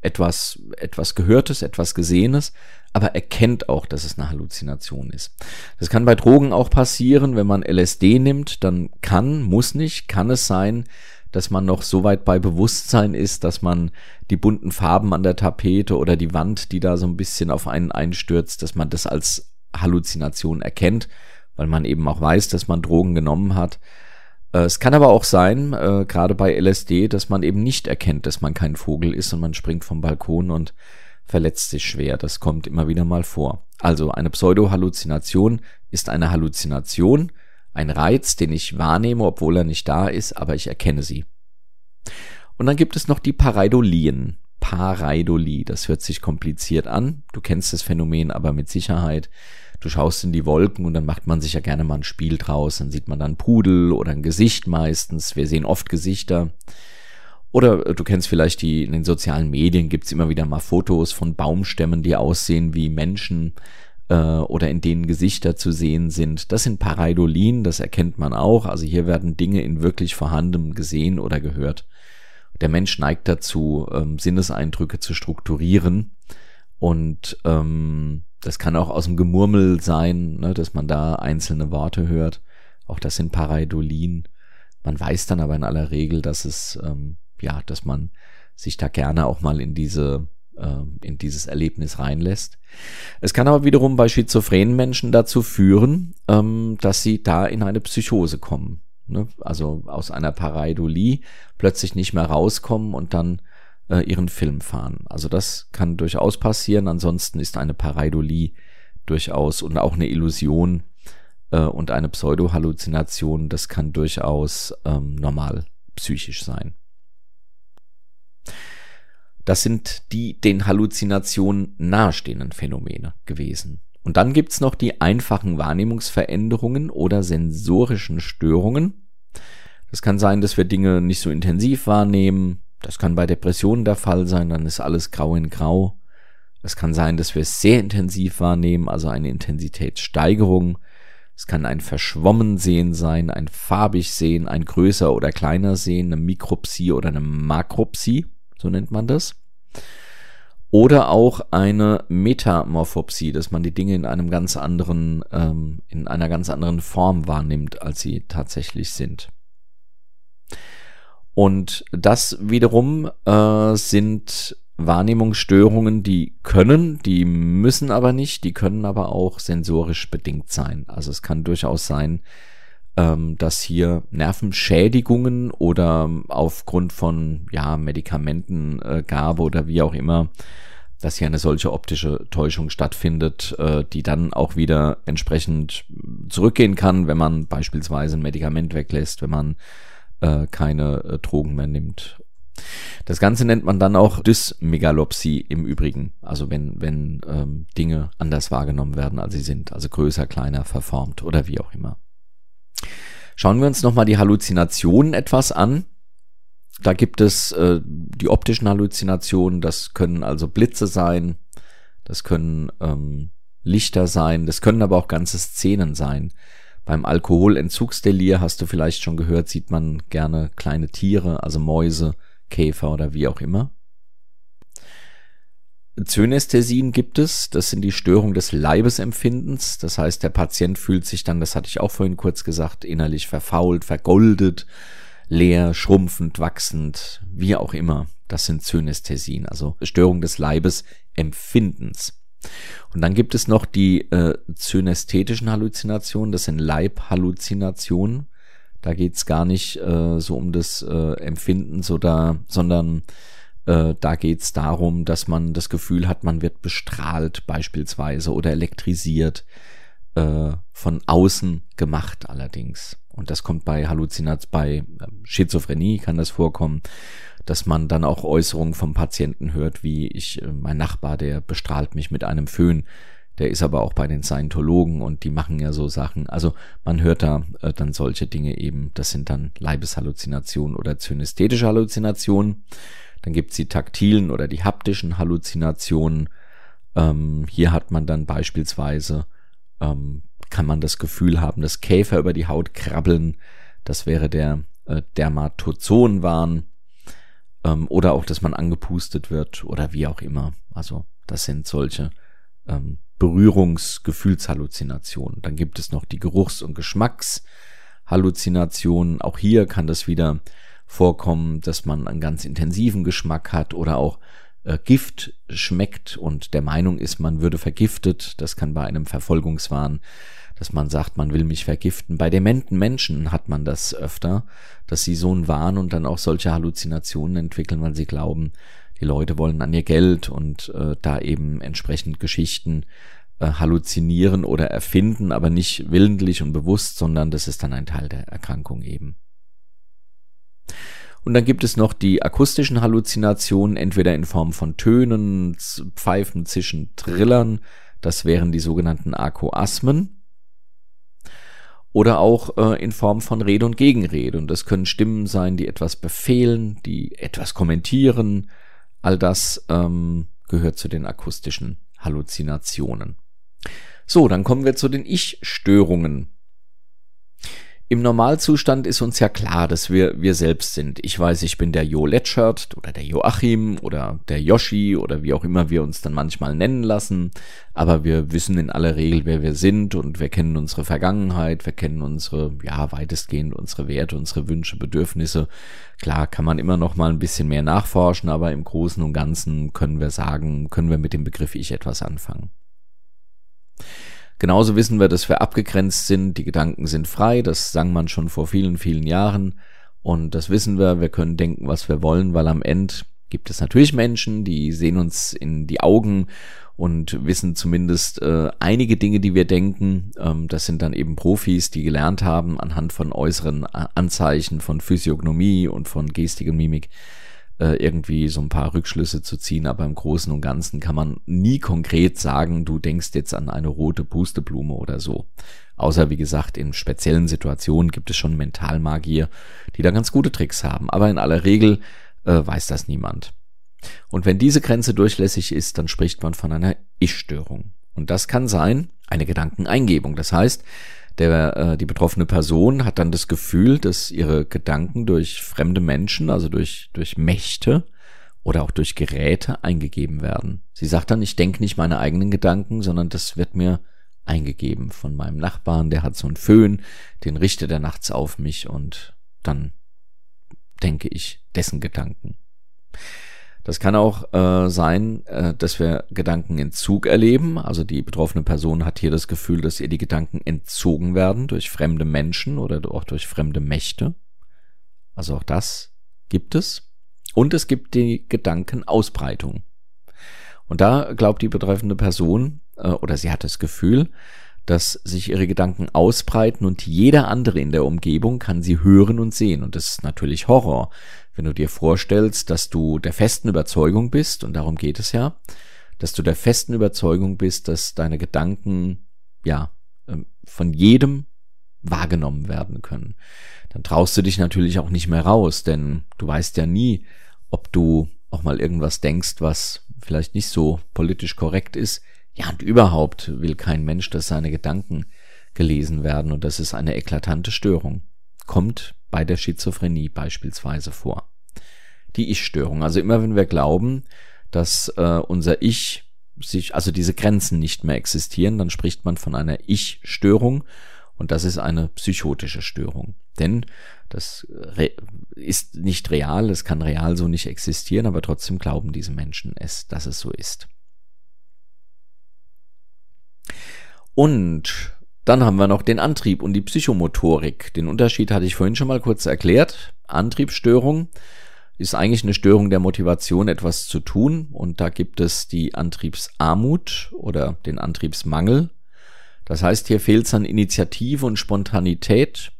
etwas, etwas Gehörtes, etwas Gesehenes, aber erkennt auch, dass es eine Halluzination ist. Das kann bei Drogen auch passieren, wenn man LSD nimmt, dann kann, muss nicht, kann es sein, dass man noch so weit bei Bewusstsein ist, dass man die bunten Farben an der Tapete oder die Wand, die da so ein bisschen auf einen einstürzt, dass man das als Halluzination erkennt weil man eben auch weiß, dass man Drogen genommen hat. Äh, es kann aber auch sein, äh, gerade bei LSD, dass man eben nicht erkennt, dass man kein Vogel ist und man springt vom Balkon und verletzt sich schwer. Das kommt immer wieder mal vor. Also eine Pseudo-Halluzination ist eine Halluzination, ein Reiz, den ich wahrnehme, obwohl er nicht da ist, aber ich erkenne sie. Und dann gibt es noch die Pareidolien. Pareidolie, das hört sich kompliziert an. Du kennst das Phänomen aber mit Sicherheit du schaust in die Wolken und dann macht man sich ja gerne mal ein Spiel draus. Dann sieht man dann Pudel oder ein Gesicht meistens. Wir sehen oft Gesichter. Oder äh, du kennst vielleicht die, in den sozialen Medien gibt's immer wieder mal Fotos von Baumstämmen, die aussehen wie Menschen äh, oder in denen Gesichter zu sehen sind. Das sind Pareidolien, das erkennt man auch. Also hier werden Dinge in wirklich vorhandenem gesehen oder gehört. Der Mensch neigt dazu, ähm, Sinneseindrücke zu strukturieren und ähm, das kann auch aus dem Gemurmel sein, ne, dass man da einzelne Worte hört. Auch das sind Pareidolien. Man weiß dann aber in aller Regel, dass es, ähm, ja, dass man sich da gerne auch mal in diese, äh, in dieses Erlebnis reinlässt. Es kann aber wiederum bei schizophrenen Menschen dazu führen, ähm, dass sie da in eine Psychose kommen. Ne? Also aus einer Pareidolie plötzlich nicht mehr rauskommen und dann äh, ihren Film fahren. Also das kann durchaus passieren. Ansonsten ist eine Pareidolie durchaus und auch eine Illusion äh, und eine Pseudo-Halluzination, das kann durchaus ähm, normal psychisch sein. Das sind die den Halluzinationen nahestehenden Phänomene gewesen. Und dann gibt's noch die einfachen Wahrnehmungsveränderungen oder sensorischen Störungen. Das kann sein, dass wir Dinge nicht so intensiv wahrnehmen, das kann bei Depressionen der Fall sein, dann ist alles grau in grau. Es kann sein, dass wir es sehr intensiv wahrnehmen, also eine Intensitätssteigerung. Es kann ein verschwommen Sehen sein, ein farbig Sehen, ein größer oder kleiner Sehen, eine Mikropsie oder eine Makropsie, so nennt man das. Oder auch eine Metamorphopsie, dass man die Dinge in einem ganz anderen, ähm, in einer ganz anderen Form wahrnimmt, als sie tatsächlich sind. Und das wiederum äh, sind Wahrnehmungsstörungen, die können, die müssen aber nicht, die können aber auch sensorisch bedingt sein. Also es kann durchaus sein, ähm, dass hier Nervenschädigungen oder aufgrund von ja Medikamentengabe oder wie auch immer, dass hier eine solche optische Täuschung stattfindet, äh, die dann auch wieder entsprechend zurückgehen kann, wenn man beispielsweise ein Medikament weglässt, wenn man äh, keine äh, Drogen mehr nimmt. Das Ganze nennt man dann auch Dysmegalopsie im Übrigen, also wenn, wenn ähm, Dinge anders wahrgenommen werden, als sie sind, also größer, kleiner, verformt oder wie auch immer. Schauen wir uns nochmal die Halluzinationen etwas an. Da gibt es äh, die optischen Halluzinationen, das können also Blitze sein, das können ähm, Lichter sein, das können aber auch ganze Szenen sein. Beim Alkoholentzugsdelir hast du vielleicht schon gehört, sieht man gerne kleine Tiere, also Mäuse, Käfer oder wie auch immer. Zynästhesien gibt es, das sind die Störungen des Leibesempfindens. Das heißt, der Patient fühlt sich dann, das hatte ich auch vorhin kurz gesagt, innerlich verfault, vergoldet, leer, schrumpfend, wachsend, wie auch immer. Das sind Zynästhesien, also Störung des Leibesempfindens. Und dann gibt es noch die äh, zynästhetischen Halluzinationen, das sind Leibhalluzinationen. Da geht's gar nicht äh, so um das äh, Empfinden, so da, sondern äh, da geht's darum, dass man das Gefühl hat, man wird bestrahlt beispielsweise oder elektrisiert, äh, von außen gemacht allerdings. Und das kommt bei Halluzinat, bei äh, Schizophrenie kann das vorkommen, dass man dann auch Äußerungen vom Patienten hört, wie ich, äh, mein Nachbar, der bestrahlt mich mit einem Föhn. Der ist aber auch bei den Scientologen und die machen ja so Sachen. Also man hört da äh, dann solche Dinge eben. Das sind dann Leibeshalluzinationen oder zynästhetische Halluzinationen. Dann gibt's die taktilen oder die haptischen Halluzinationen. Ähm, hier hat man dann beispielsweise, ähm, kann man das Gefühl haben, dass Käfer über die Haut krabbeln. Das wäre der äh, Dermatozonwahn. Ähm, oder auch, dass man angepustet wird oder wie auch immer. Also das sind solche ähm, Berührungsgefühlshalluzinationen. Dann gibt es noch die Geruchs- und Geschmackshalluzinationen. Auch hier kann das wieder vorkommen, dass man einen ganz intensiven Geschmack hat oder auch äh, Gift schmeckt und der Meinung ist, man würde vergiftet. Das kann bei einem Verfolgungswahn, dass man sagt, man will mich vergiften. Bei dementen Menschen hat man das öfter, dass sie so einen Wahn und dann auch solche Halluzinationen entwickeln, weil sie glauben, die Leute wollen an ihr Geld und äh, da eben entsprechend Geschichten äh, halluzinieren oder erfinden, aber nicht willentlich und bewusst, sondern das ist dann ein Teil der Erkrankung eben. Und dann gibt es noch die akustischen Halluzinationen, entweder in Form von Tönen, Pfeifen, Zischen, Trillern, das wären die sogenannten Akoasmen, oder auch äh, in Form von Rede und Gegenrede. Und das können Stimmen sein, die etwas befehlen, die etwas kommentieren. All das ähm, gehört zu den akustischen Halluzinationen. So, dann kommen wir zu den Ich-Störungen. Im Normalzustand ist uns ja klar, dass wir wir selbst sind. Ich weiß, ich bin der Jo Letschert oder der Joachim oder der Yoshi oder wie auch immer wir uns dann manchmal nennen lassen. Aber wir wissen in aller Regel, wer wir sind und wir kennen unsere Vergangenheit, wir kennen unsere, ja, weitestgehend unsere Werte, unsere Wünsche, Bedürfnisse. Klar kann man immer noch mal ein bisschen mehr nachforschen, aber im Großen und Ganzen können wir sagen, können wir mit dem Begriff Ich etwas anfangen. Genauso wissen wir, dass wir abgegrenzt sind, die Gedanken sind frei, das sang man schon vor vielen, vielen Jahren. Und das wissen wir, wir können denken, was wir wollen, weil am Ende gibt es natürlich Menschen, die sehen uns in die Augen und wissen zumindest äh, einige Dinge, die wir denken. Ähm, das sind dann eben Profis, die gelernt haben anhand von äußeren Anzeichen, von Physiognomie und von Gestik und Mimik, äh, irgendwie so ein paar Rückschlüsse zu ziehen, aber im Großen und Ganzen kann man nie konkret sagen, du denkst jetzt an eine rote Pusteblume oder so. Außer wie gesagt, in speziellen Situationen gibt es schon Mentalmagier, die da ganz gute Tricks haben, aber in aller Regel äh, weiß das niemand. Und wenn diese Grenze durchlässig ist, dann spricht man von einer Ich-Störung. Und das kann sein eine Gedankeneingebung. Das heißt, der, äh, die betroffene Person hat dann das Gefühl, dass ihre Gedanken durch fremde Menschen, also durch, durch Mächte oder auch durch Geräte eingegeben werden. Sie sagt dann, ich denke nicht meine eigenen Gedanken, sondern das wird mir eingegeben von meinem Nachbarn, der hat so einen Föhn, den richtet er nachts auf mich und dann denke ich dessen Gedanken. Das kann auch äh, sein, äh, dass wir Gedankenentzug erleben. Also die betroffene Person hat hier das Gefühl, dass ihr die Gedanken entzogen werden durch fremde Menschen oder auch durch fremde Mächte. Also auch das gibt es. Und es gibt die Gedankenausbreitung. Und da glaubt die betreffende Person äh, oder sie hat das Gefühl, dass sich ihre Gedanken ausbreiten und jeder andere in der Umgebung kann sie hören und sehen. Und das ist natürlich Horror, wenn du dir vorstellst, dass du der festen Überzeugung bist, und darum geht es ja, dass du der festen Überzeugung bist, dass deine Gedanken, ja, ähm, von jedem wahrgenommen werden können. Dann traust du dich natürlich auch nicht mehr raus, denn du weißt ja nie, ob du auch mal irgendwas denkst, was vielleicht nicht so politisch korrekt ist. Ja, und überhaupt will kein Mensch, dass seine Gedanken gelesen werden und das ist eine eklatante Störung. Kommt bei der Schizophrenie beispielsweise vor. Die Ich-Störung. Also immer wenn wir glauben, dass äh, unser Ich sich, also diese Grenzen nicht mehr existieren, dann spricht man von einer Ich-Störung und das ist eine psychotische Störung. Denn das ist nicht real, es kann real so nicht existieren, aber trotzdem glauben diese Menschen es, dass es so ist. Und dann haben wir noch den Antrieb und die Psychomotorik. Den Unterschied hatte ich vorhin schon mal kurz erklärt. Antriebsstörung ist eigentlich eine Störung der Motivation, etwas zu tun. Und da gibt es die Antriebsarmut oder den Antriebsmangel. Das heißt, hier fehlt es an Initiative und Spontanität.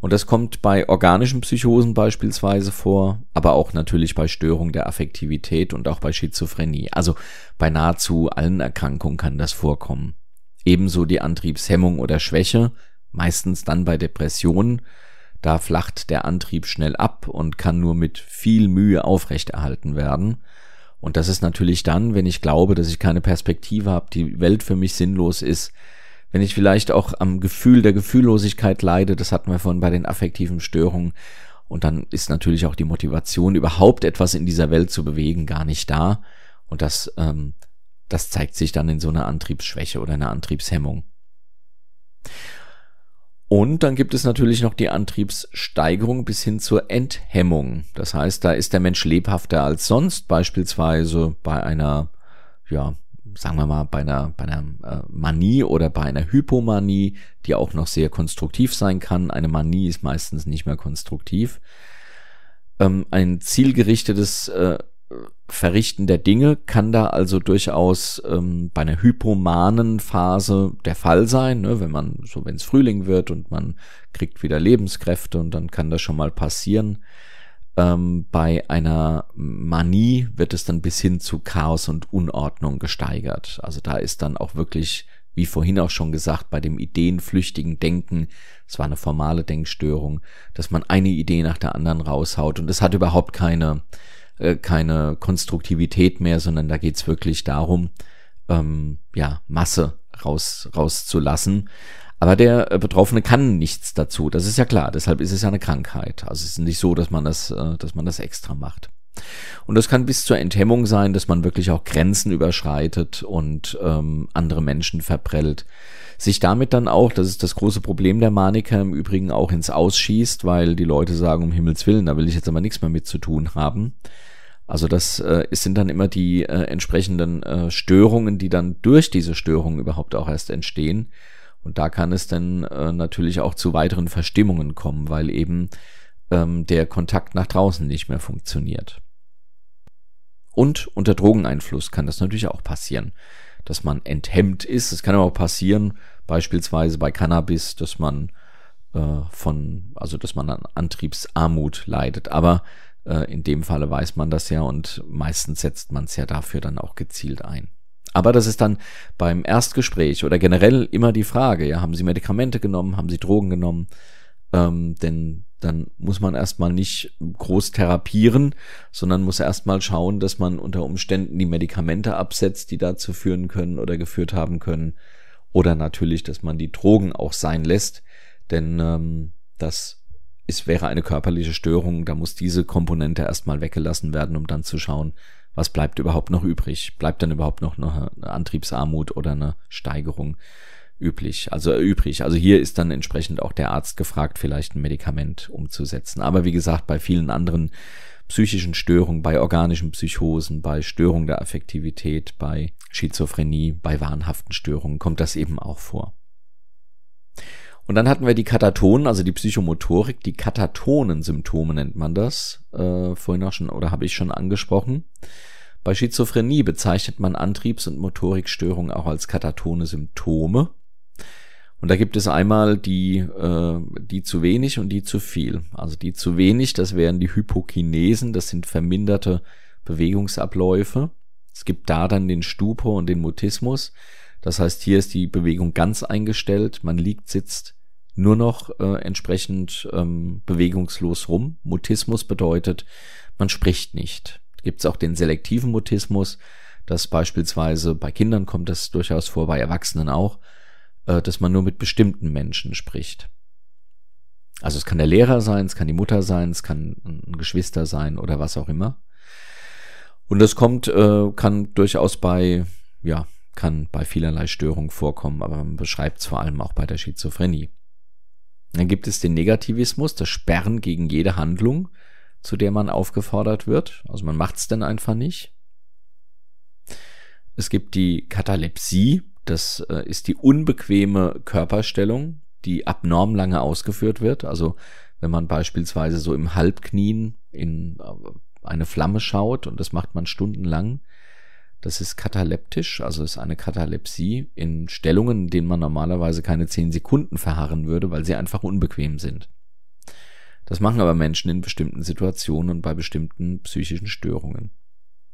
Und das kommt bei organischen Psychosen beispielsweise vor, aber auch natürlich bei Störung der Affektivität und auch bei Schizophrenie. Also bei nahezu allen Erkrankungen kann das vorkommen. Ebenso die Antriebshemmung oder Schwäche, meistens dann bei Depressionen. Da flacht der Antrieb schnell ab und kann nur mit viel Mühe aufrechterhalten werden. Und das ist natürlich dann, wenn ich glaube, dass ich keine Perspektive habe, die Welt für mich sinnlos ist, wenn ich vielleicht auch am Gefühl der Gefühllosigkeit leide, das hatten wir vorhin bei den affektiven Störungen, und dann ist natürlich auch die Motivation, überhaupt etwas in dieser Welt zu bewegen, gar nicht da. Und das, ähm, das zeigt sich dann in so einer Antriebsschwäche oder einer Antriebshemmung. Und dann gibt es natürlich noch die Antriebssteigerung bis hin zur Enthemmung. Das heißt, da ist der Mensch lebhafter als sonst, beispielsweise bei einer ja, sagen wir mal, bei einer, bei einer äh, Manie oder bei einer Hypomanie, die auch noch sehr konstruktiv sein kann. Eine Manie ist meistens nicht mehr konstruktiv. Ähm, ein zielgerichtetes äh, Verrichten der Dinge kann da also durchaus ähm, bei einer hypomanen Phase der Fall sein, ne? wenn man so, wenn es Frühling wird und man kriegt wieder Lebenskräfte und dann kann das schon mal passieren. Ähm, bei einer Manie wird es dann bis hin zu Chaos und Unordnung gesteigert. Also da ist dann auch wirklich, wie vorhin auch schon gesagt, bei dem ideenflüchtigen Denken, es war eine formale Denkstörung, dass man eine Idee nach der anderen raushaut und es hat überhaupt keine, äh, keine Konstruktivität mehr, sondern da geht's wirklich darum, ähm, ja, Masse raus, rauszulassen. Aber der äh, Betroffene kann nichts dazu. Das ist ja klar. Deshalb ist es ja eine Krankheit. Also es ist nicht so, dass man das, äh, dass man das extra macht. Und das kann bis zur Enthemmung sein, dass man wirklich auch Grenzen überschreitet und ähm, andere Menschen verprellt. Sich damit dann auch, das ist das große Problem der Maniker im Übrigen auch ins Ausschießt, weil die Leute sagen, um Himmels Willen, da will ich jetzt aber nichts mehr mit zu tun haben. Also das äh, sind dann immer die äh, entsprechenden äh, Störungen, die dann durch diese Störungen überhaupt auch erst entstehen und da kann es dann äh, natürlich auch zu weiteren Verstimmungen kommen, weil eben ähm, der Kontakt nach draußen nicht mehr funktioniert. Und unter Drogeneinfluss kann das natürlich auch passieren, dass man enthemmt ist. Es kann aber auch passieren, beispielsweise bei Cannabis, dass man äh, von, also dass man an Antriebsarmut leidet. Aber äh, in dem Falle weiß man das ja und meistens setzt man es ja dafür dann auch gezielt ein. Aber das ist dann beim Erstgespräch oder generell immer die Frage, ja, haben Sie Medikamente genommen, haben Sie Drogen genommen? Ähm, denn dann muss man erstmal nicht groß therapieren, sondern muss erstmal schauen, dass man unter Umständen die Medikamente absetzt, die dazu führen können oder geführt haben können. Oder natürlich, dass man die Drogen auch sein lässt, denn ähm, das ist, wäre eine körperliche Störung. Da muss diese Komponente erstmal weggelassen werden, um dann zu schauen, was bleibt überhaupt noch übrig? Bleibt dann überhaupt noch eine Antriebsarmut oder eine Steigerung üblich, also äh, übrig. Also hier ist dann entsprechend auch der Arzt gefragt, vielleicht ein Medikament umzusetzen. Aber wie gesagt, bei vielen anderen psychischen Störungen, bei organischen Psychosen, bei Störung der Affektivität, bei Schizophrenie, bei wahnhaften Störungen kommt das eben auch vor. Und dann hatten wir die Katatonen, also die Psychomotorik, die Katatonen-Symptome nennt man das, äh, vorhin auch schon, oder habe ich schon angesprochen. Bei Schizophrenie bezeichnet man Antriebs- und Motorikstörungen auch als katatone Symptome. Und da gibt es einmal die, äh, die zu wenig und die zu viel. Also die zu wenig, das wären die Hypokinesen, das sind verminderte Bewegungsabläufe. Es gibt da dann den Stupor und den Mutismus. Das heißt, hier ist die Bewegung ganz eingestellt, man liegt, sitzt nur noch äh, entsprechend ähm, bewegungslos rum. Mutismus bedeutet, man spricht nicht. Gibt es auch den selektiven Mutismus, dass beispielsweise bei Kindern kommt das durchaus vor, bei Erwachsenen auch, äh, dass man nur mit bestimmten Menschen spricht. Also es kann der Lehrer sein, es kann die Mutter sein, es kann ein Geschwister sein oder was auch immer. Und das kommt, äh, kann durchaus bei, ja, kann bei vielerlei Störungen vorkommen, aber man beschreibt es vor allem auch bei der Schizophrenie. Dann gibt es den Negativismus, das Sperren gegen jede Handlung, zu der man aufgefordert wird. Also man macht es dann einfach nicht. Es gibt die Katalepsie, das äh, ist die unbequeme Körperstellung, die abnorm lange ausgeführt wird. Also wenn man beispielsweise so im Halbknien in äh, eine Flamme schaut und das macht man stundenlang, das ist kataleptisch, also ist eine Katalepsie in Stellungen, in denen man normalerweise keine zehn Sekunden verharren würde, weil sie einfach unbequem sind. Das machen aber Menschen in bestimmten Situationen und bei bestimmten psychischen Störungen.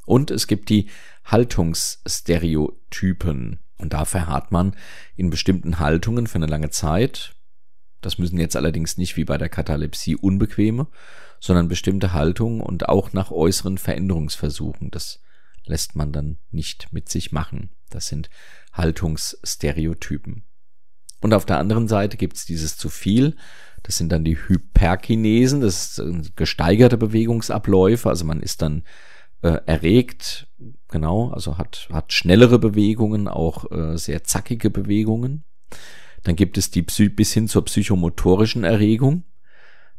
Und es gibt die Haltungsstereotypen. Und da verharrt man in bestimmten Haltungen für eine lange Zeit. Das müssen jetzt allerdings nicht wie bei der Katalepsie unbequeme, sondern bestimmte Haltungen und auch nach äußeren Veränderungsversuchen. Das lässt man dann nicht mit sich machen. Das sind Haltungsstereotypen. Und auf der anderen Seite gibt es dieses zu viel. Das sind dann die Hyperkinesen, das sind gesteigerte Bewegungsabläufe. Also man ist dann äh, erregt, genau, also hat, hat schnellere Bewegungen, auch äh, sehr zackige Bewegungen. Dann gibt es die Psy bis hin zur psychomotorischen Erregung.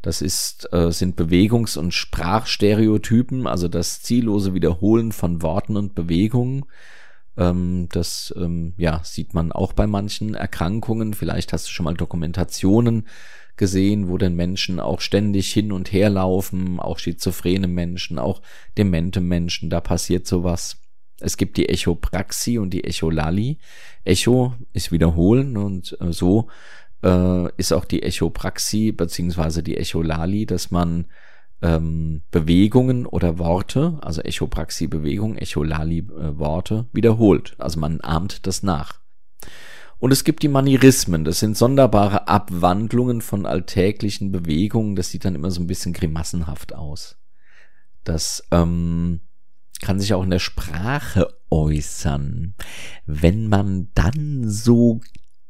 Das ist, äh, sind Bewegungs- und Sprachstereotypen, also das ziellose Wiederholen von Worten und Bewegungen. Ähm, das ähm, ja, sieht man auch bei manchen Erkrankungen. Vielleicht hast du schon mal Dokumentationen gesehen, wo denn Menschen auch ständig hin und her laufen, auch schizophrene Menschen, auch demente Menschen, da passiert sowas. Es gibt die Echopraxie und die Echolali. Echo ist wiederholen und äh, so äh, ist auch die Echopraxie beziehungsweise die Echolali, dass man ähm, Bewegungen oder Worte, also Echopraxie Bewegung, Echolali äh, Worte wiederholt. Also man ahmt das nach. Und es gibt die Manierismen, das sind sonderbare Abwandlungen von alltäglichen Bewegungen, das sieht dann immer so ein bisschen grimassenhaft aus. Das ähm, kann sich auch in der Sprache äußern, wenn man dann so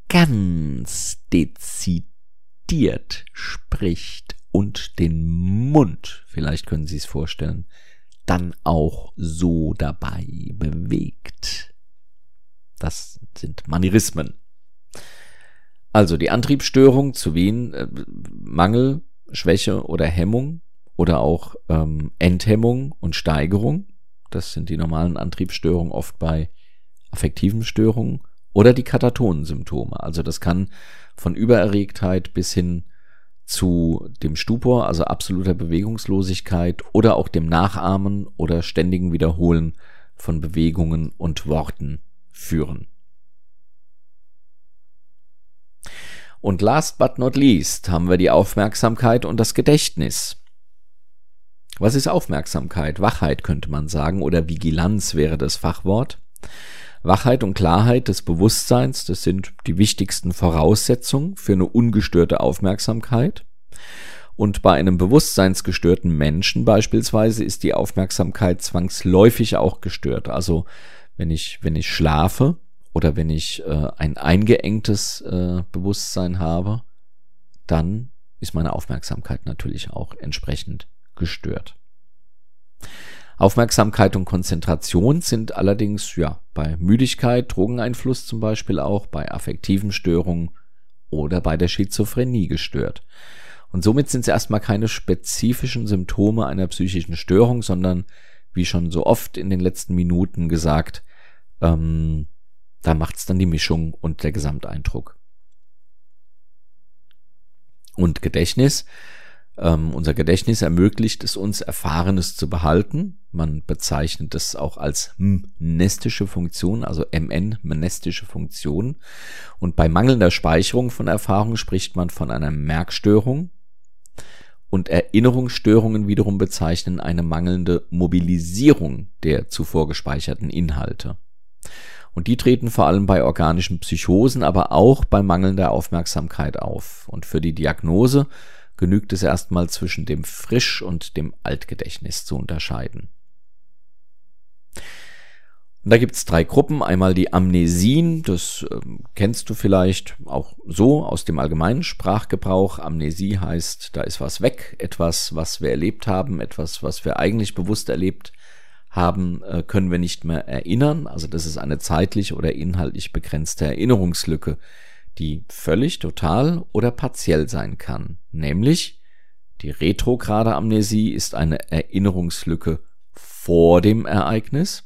ganz dezidiert spricht und den Mund, vielleicht können Sie es vorstellen, dann auch so dabei bewegt. Das sind Manierismen. Also die Antriebsstörung zu Wien, äh, Mangel, Schwäche oder Hemmung oder auch ähm, Enthemmung und Steigerung. Das sind die normalen Antriebsstörungen oft bei affektiven Störungen oder die Katatonensymptome. Also das kann von Übererregtheit bis hin zu dem Stupor, also absoluter Bewegungslosigkeit oder auch dem Nachahmen oder ständigen Wiederholen von Bewegungen und Worten führen. Und last but not least haben wir die Aufmerksamkeit und das Gedächtnis. Was ist Aufmerksamkeit? Wachheit könnte man sagen oder Vigilanz wäre das Fachwort. Wachheit und Klarheit des Bewusstseins, das sind die wichtigsten Voraussetzungen für eine ungestörte Aufmerksamkeit. Und bei einem bewusstseinsgestörten Menschen beispielsweise ist die Aufmerksamkeit zwangsläufig auch gestört. Also wenn ich, wenn ich schlafe oder wenn ich äh, ein eingeengtes äh, Bewusstsein habe, dann ist meine Aufmerksamkeit natürlich auch entsprechend gestört. Aufmerksamkeit und Konzentration sind allerdings ja bei Müdigkeit, Drogeneinfluss zum Beispiel auch, bei affektiven Störungen oder bei der Schizophrenie gestört. Und somit sind es erstmal keine spezifischen Symptome einer psychischen Störung, sondern wie schon so oft in den letzten Minuten gesagt, ähm, da macht's dann die Mischung und der Gesamteindruck. Und Gedächtnis. Ähm, unser Gedächtnis ermöglicht es uns, Erfahrenes zu behalten. Man bezeichnet es auch als mnestische Funktion, also MN, mnestische Funktion. Und bei mangelnder Speicherung von Erfahrungen spricht man von einer Merkstörung. Und Erinnerungsstörungen wiederum bezeichnen eine mangelnde Mobilisierung der zuvor gespeicherten Inhalte. Und die treten vor allem bei organischen Psychosen, aber auch bei mangelnder Aufmerksamkeit auf. Und für die Diagnose genügt es erstmal zwischen dem Frisch- und dem Altgedächtnis zu unterscheiden. Und da gibt's drei Gruppen. Einmal die Amnesien, das äh, kennst du vielleicht auch so aus dem allgemeinen Sprachgebrauch. Amnesie heißt, da ist was weg, etwas, was wir erlebt haben, etwas, was wir eigentlich bewusst erlebt haben, äh, können wir nicht mehr erinnern. Also das ist eine zeitlich oder inhaltlich begrenzte Erinnerungslücke, die völlig, total oder partiell sein kann. Nämlich die retrograde Amnesie ist eine Erinnerungslücke vor dem Ereignis.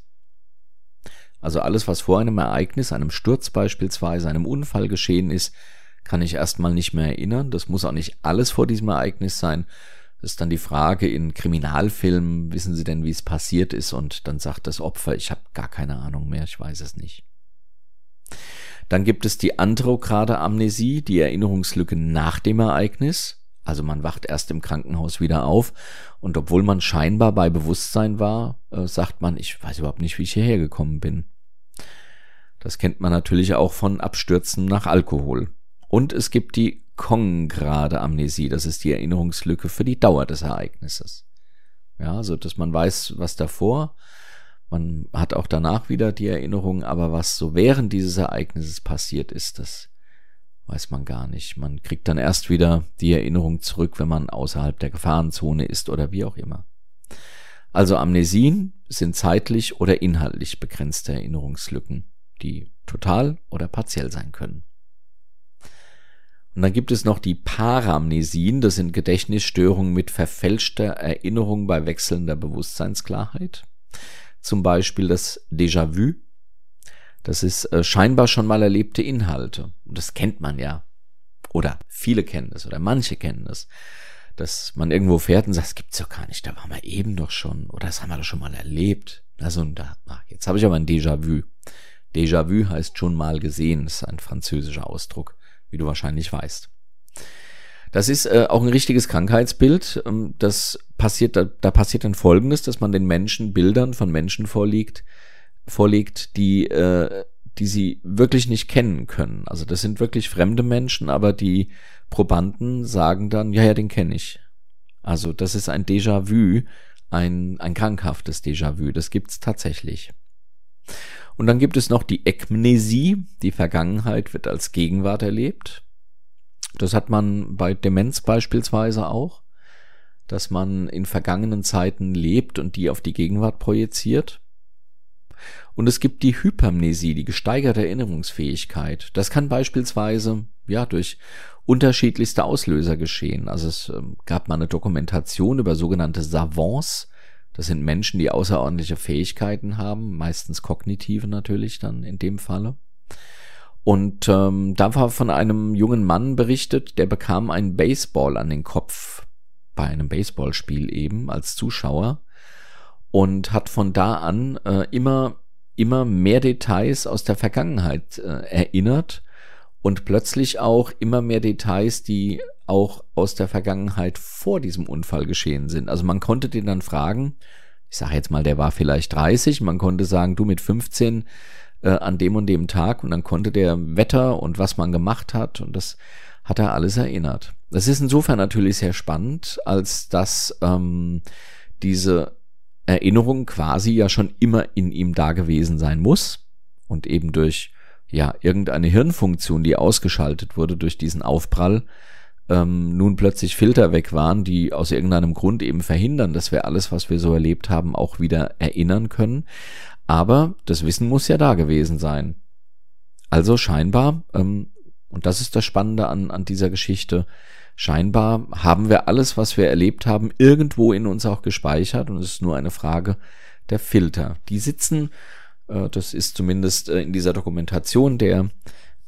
Also alles, was vor einem Ereignis, einem Sturz beispielsweise, einem Unfall geschehen ist, kann ich erstmal nicht mehr erinnern. Das muss auch nicht alles vor diesem Ereignis sein. Das ist dann die Frage in Kriminalfilmen, wissen Sie denn, wie es passiert ist? Und dann sagt das Opfer, ich habe gar keine Ahnung mehr, ich weiß es nicht. Dann gibt es die andrograde Amnesie, die Erinnerungslücke nach dem Ereignis. Also man wacht erst im Krankenhaus wieder auf und obwohl man scheinbar bei Bewusstsein war, äh, sagt man, ich weiß überhaupt nicht, wie ich hierher gekommen bin. Das kennt man natürlich auch von Abstürzen nach Alkohol. Und es gibt die kongrade Amnesie, das ist die Erinnerungslücke für die Dauer des Ereignisses. Ja, so dass man weiß, was davor, man hat auch danach wieder die Erinnerung, aber was so während dieses Ereignisses passiert ist, das weiß man gar nicht. Man kriegt dann erst wieder die Erinnerung zurück, wenn man außerhalb der Gefahrenzone ist oder wie auch immer. Also Amnesien sind zeitlich oder inhaltlich begrenzte Erinnerungslücken, die total oder partiell sein können. Und dann gibt es noch die Paramnesien, das sind Gedächtnisstörungen mit verfälschter Erinnerung bei wechselnder Bewusstseinsklarheit. Zum Beispiel das Déjà-vu, das ist äh, scheinbar schon mal erlebte Inhalte. Und das kennt man ja. Oder viele kennen es oder manche kennen es. Dass man irgendwo fährt und sagt, das gibt's doch gar nicht, da waren wir eben doch schon. Oder das haben wir doch schon mal erlebt. Also da, ach, jetzt habe ich aber ein Déjà-vu. Déjà-vu heißt schon mal gesehen, das ist ein französischer Ausdruck, wie du wahrscheinlich weißt. Das ist äh, auch ein richtiges Krankheitsbild. Ähm, das passiert, da, da passiert dann Folgendes, dass man den Menschen Bildern von Menschen vorliegt, vorlegt, die, äh, die sie wirklich nicht kennen können. Also das sind wirklich fremde Menschen, aber die Probanden sagen dann, ja, ja, den kenne ich. Also das ist ein Déjà-vu, ein, ein krankhaftes Déjà-vu. Das gibt's tatsächlich. Und dann gibt es noch die Ekmnesie. Die Vergangenheit wird als Gegenwart erlebt. Das hat man bei Demenz beispielsweise auch, dass man in vergangenen Zeiten lebt und die auf die Gegenwart projiziert. Und es gibt die Hypermnesie, die gesteigerte Erinnerungsfähigkeit. Das kann beispielsweise ja durch unterschiedlichste Auslöser geschehen. Also es ähm, gab mal eine Dokumentation über sogenannte Savants. Das sind Menschen, die außerordentliche Fähigkeiten haben, meistens kognitive natürlich dann in dem Falle. Und ähm, da war von einem jungen Mann berichtet, der bekam einen Baseball an den Kopf bei einem Baseballspiel eben als Zuschauer und hat von da an äh, immer immer mehr Details aus der Vergangenheit äh, erinnert und plötzlich auch immer mehr Details, die auch aus der Vergangenheit vor diesem Unfall geschehen sind. Also man konnte den dann fragen, ich sage jetzt mal, der war vielleicht 30, man konnte sagen, du mit 15 äh, an dem und dem Tag und dann konnte der Wetter und was man gemacht hat und das hat er alles erinnert. Das ist insofern natürlich sehr spannend, als dass ähm, diese Erinnerung quasi ja schon immer in ihm da gewesen sein muss und eben durch ja irgendeine Hirnfunktion, die ausgeschaltet wurde durch diesen Aufprall, ähm, nun plötzlich Filter weg waren, die aus irgendeinem Grund eben verhindern, dass wir alles, was wir so erlebt haben, auch wieder erinnern können. Aber das Wissen muss ja da gewesen sein. Also scheinbar, ähm, und das ist das Spannende an, an dieser Geschichte, scheinbar haben wir alles, was wir erlebt haben, irgendwo in uns auch gespeichert und es ist nur eine Frage der Filter. Die sitzen, äh, das ist zumindest äh, in dieser Dokumentation der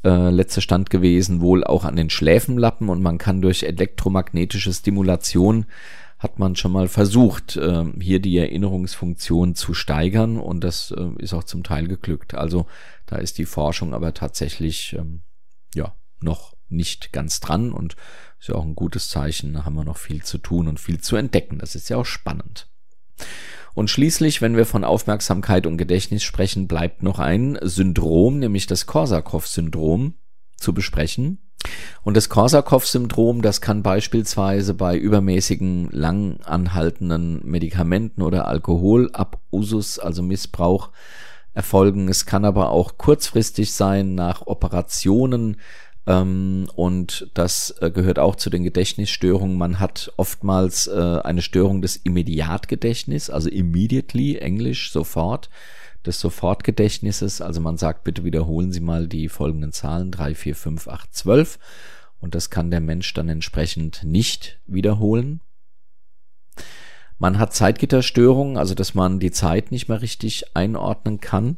äh, letzte Stand gewesen, wohl auch an den Schläfenlappen und man kann durch elektromagnetische Stimulation hat man schon mal versucht, äh, hier die Erinnerungsfunktion zu steigern und das äh, ist auch zum Teil geglückt. Also da ist die Forschung aber tatsächlich ähm, ja noch nicht ganz dran und ist ja auch ein gutes Zeichen. Da haben wir noch viel zu tun und viel zu entdecken. Das ist ja auch spannend. Und schließlich, wenn wir von Aufmerksamkeit und Gedächtnis sprechen, bleibt noch ein Syndrom, nämlich das Korsakow-Syndrom zu besprechen. Und das Korsakow-Syndrom, das kann beispielsweise bei übermäßigen, lang anhaltenden Medikamenten oder Alkoholabusus, also Missbrauch, erfolgen. Es kann aber auch kurzfristig sein nach Operationen, Ähm, und das äh, gehört auch zu den Gedächtnisstörungen. Man hat oftmals äh, eine Störung des Immediatgedächtnisses, also immediately, Englisch, sofort, des Sofortgedächtnisses. Also man sagt, bitte wiederholen Sie mal die folgenden Zahlen, 3, 4, 5, 8, 12. Und das kann der Mensch dann entsprechend nicht wiederholen. Man hat Zeitgitterstörungen, also dass man die Zeit nicht mehr richtig einordnen kann.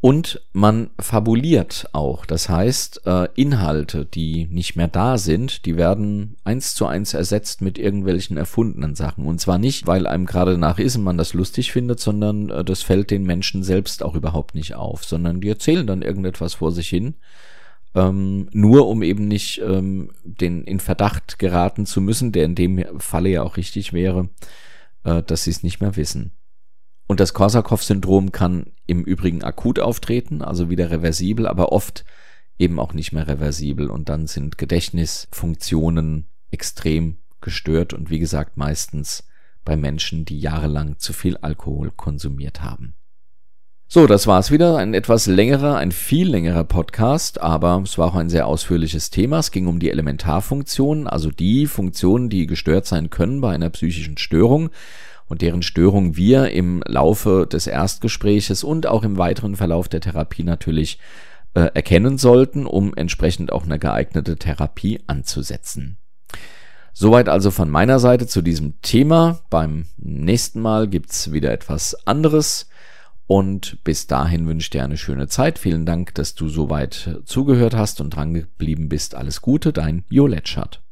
Und man fabuliert auch. Das heißt, äh, Inhalte, die nicht mehr da sind, die werden eins zu eins ersetzt mit irgendwelchen erfundenen Sachen. Und zwar nicht, weil einem gerade nach ist und man das lustig findet, sondern äh, das fällt den Menschen selbst auch überhaupt nicht auf, sondern die erzählen dann irgendetwas vor sich hin. Ähm, nur um eben nicht ähm, den in Verdacht geraten zu müssen, der in dem Falle ja auch richtig wäre, äh, dass sie es nicht mehr wissen. Und das Korsakow-Syndrom kann im Übrigen akut auftreten, also wieder reversibel, aber oft eben auch nicht mehr reversibel. Und dann sind Gedächtnisfunktionen extrem gestört und wie gesagt meistens bei Menschen, die jahrelang zu viel Alkohol konsumiert haben. So, das war's wieder. Ein etwas längerer, ein viel längerer Podcast, aber es war auch ein sehr ausführliches Thema. Es ging um die Elementarfunktionen, also die Funktionen, die gestört sein können bei einer psychischen Störung und deren Störung wir im Laufe des Erstgespräches und auch im weiteren Verlauf der Therapie natürlich äh, erkennen sollten, um entsprechend auch eine geeignete Therapie anzusetzen. Soweit also von meiner Seite zu diesem Thema. Beim nächsten Mal gibt's wieder etwas anderes. Und bis dahin wünsche ich dir eine schöne Zeit. Vielen Dank, dass du soweit zugehört hast und dran geblieben bist. Alles Gute, dein Jo Letschert.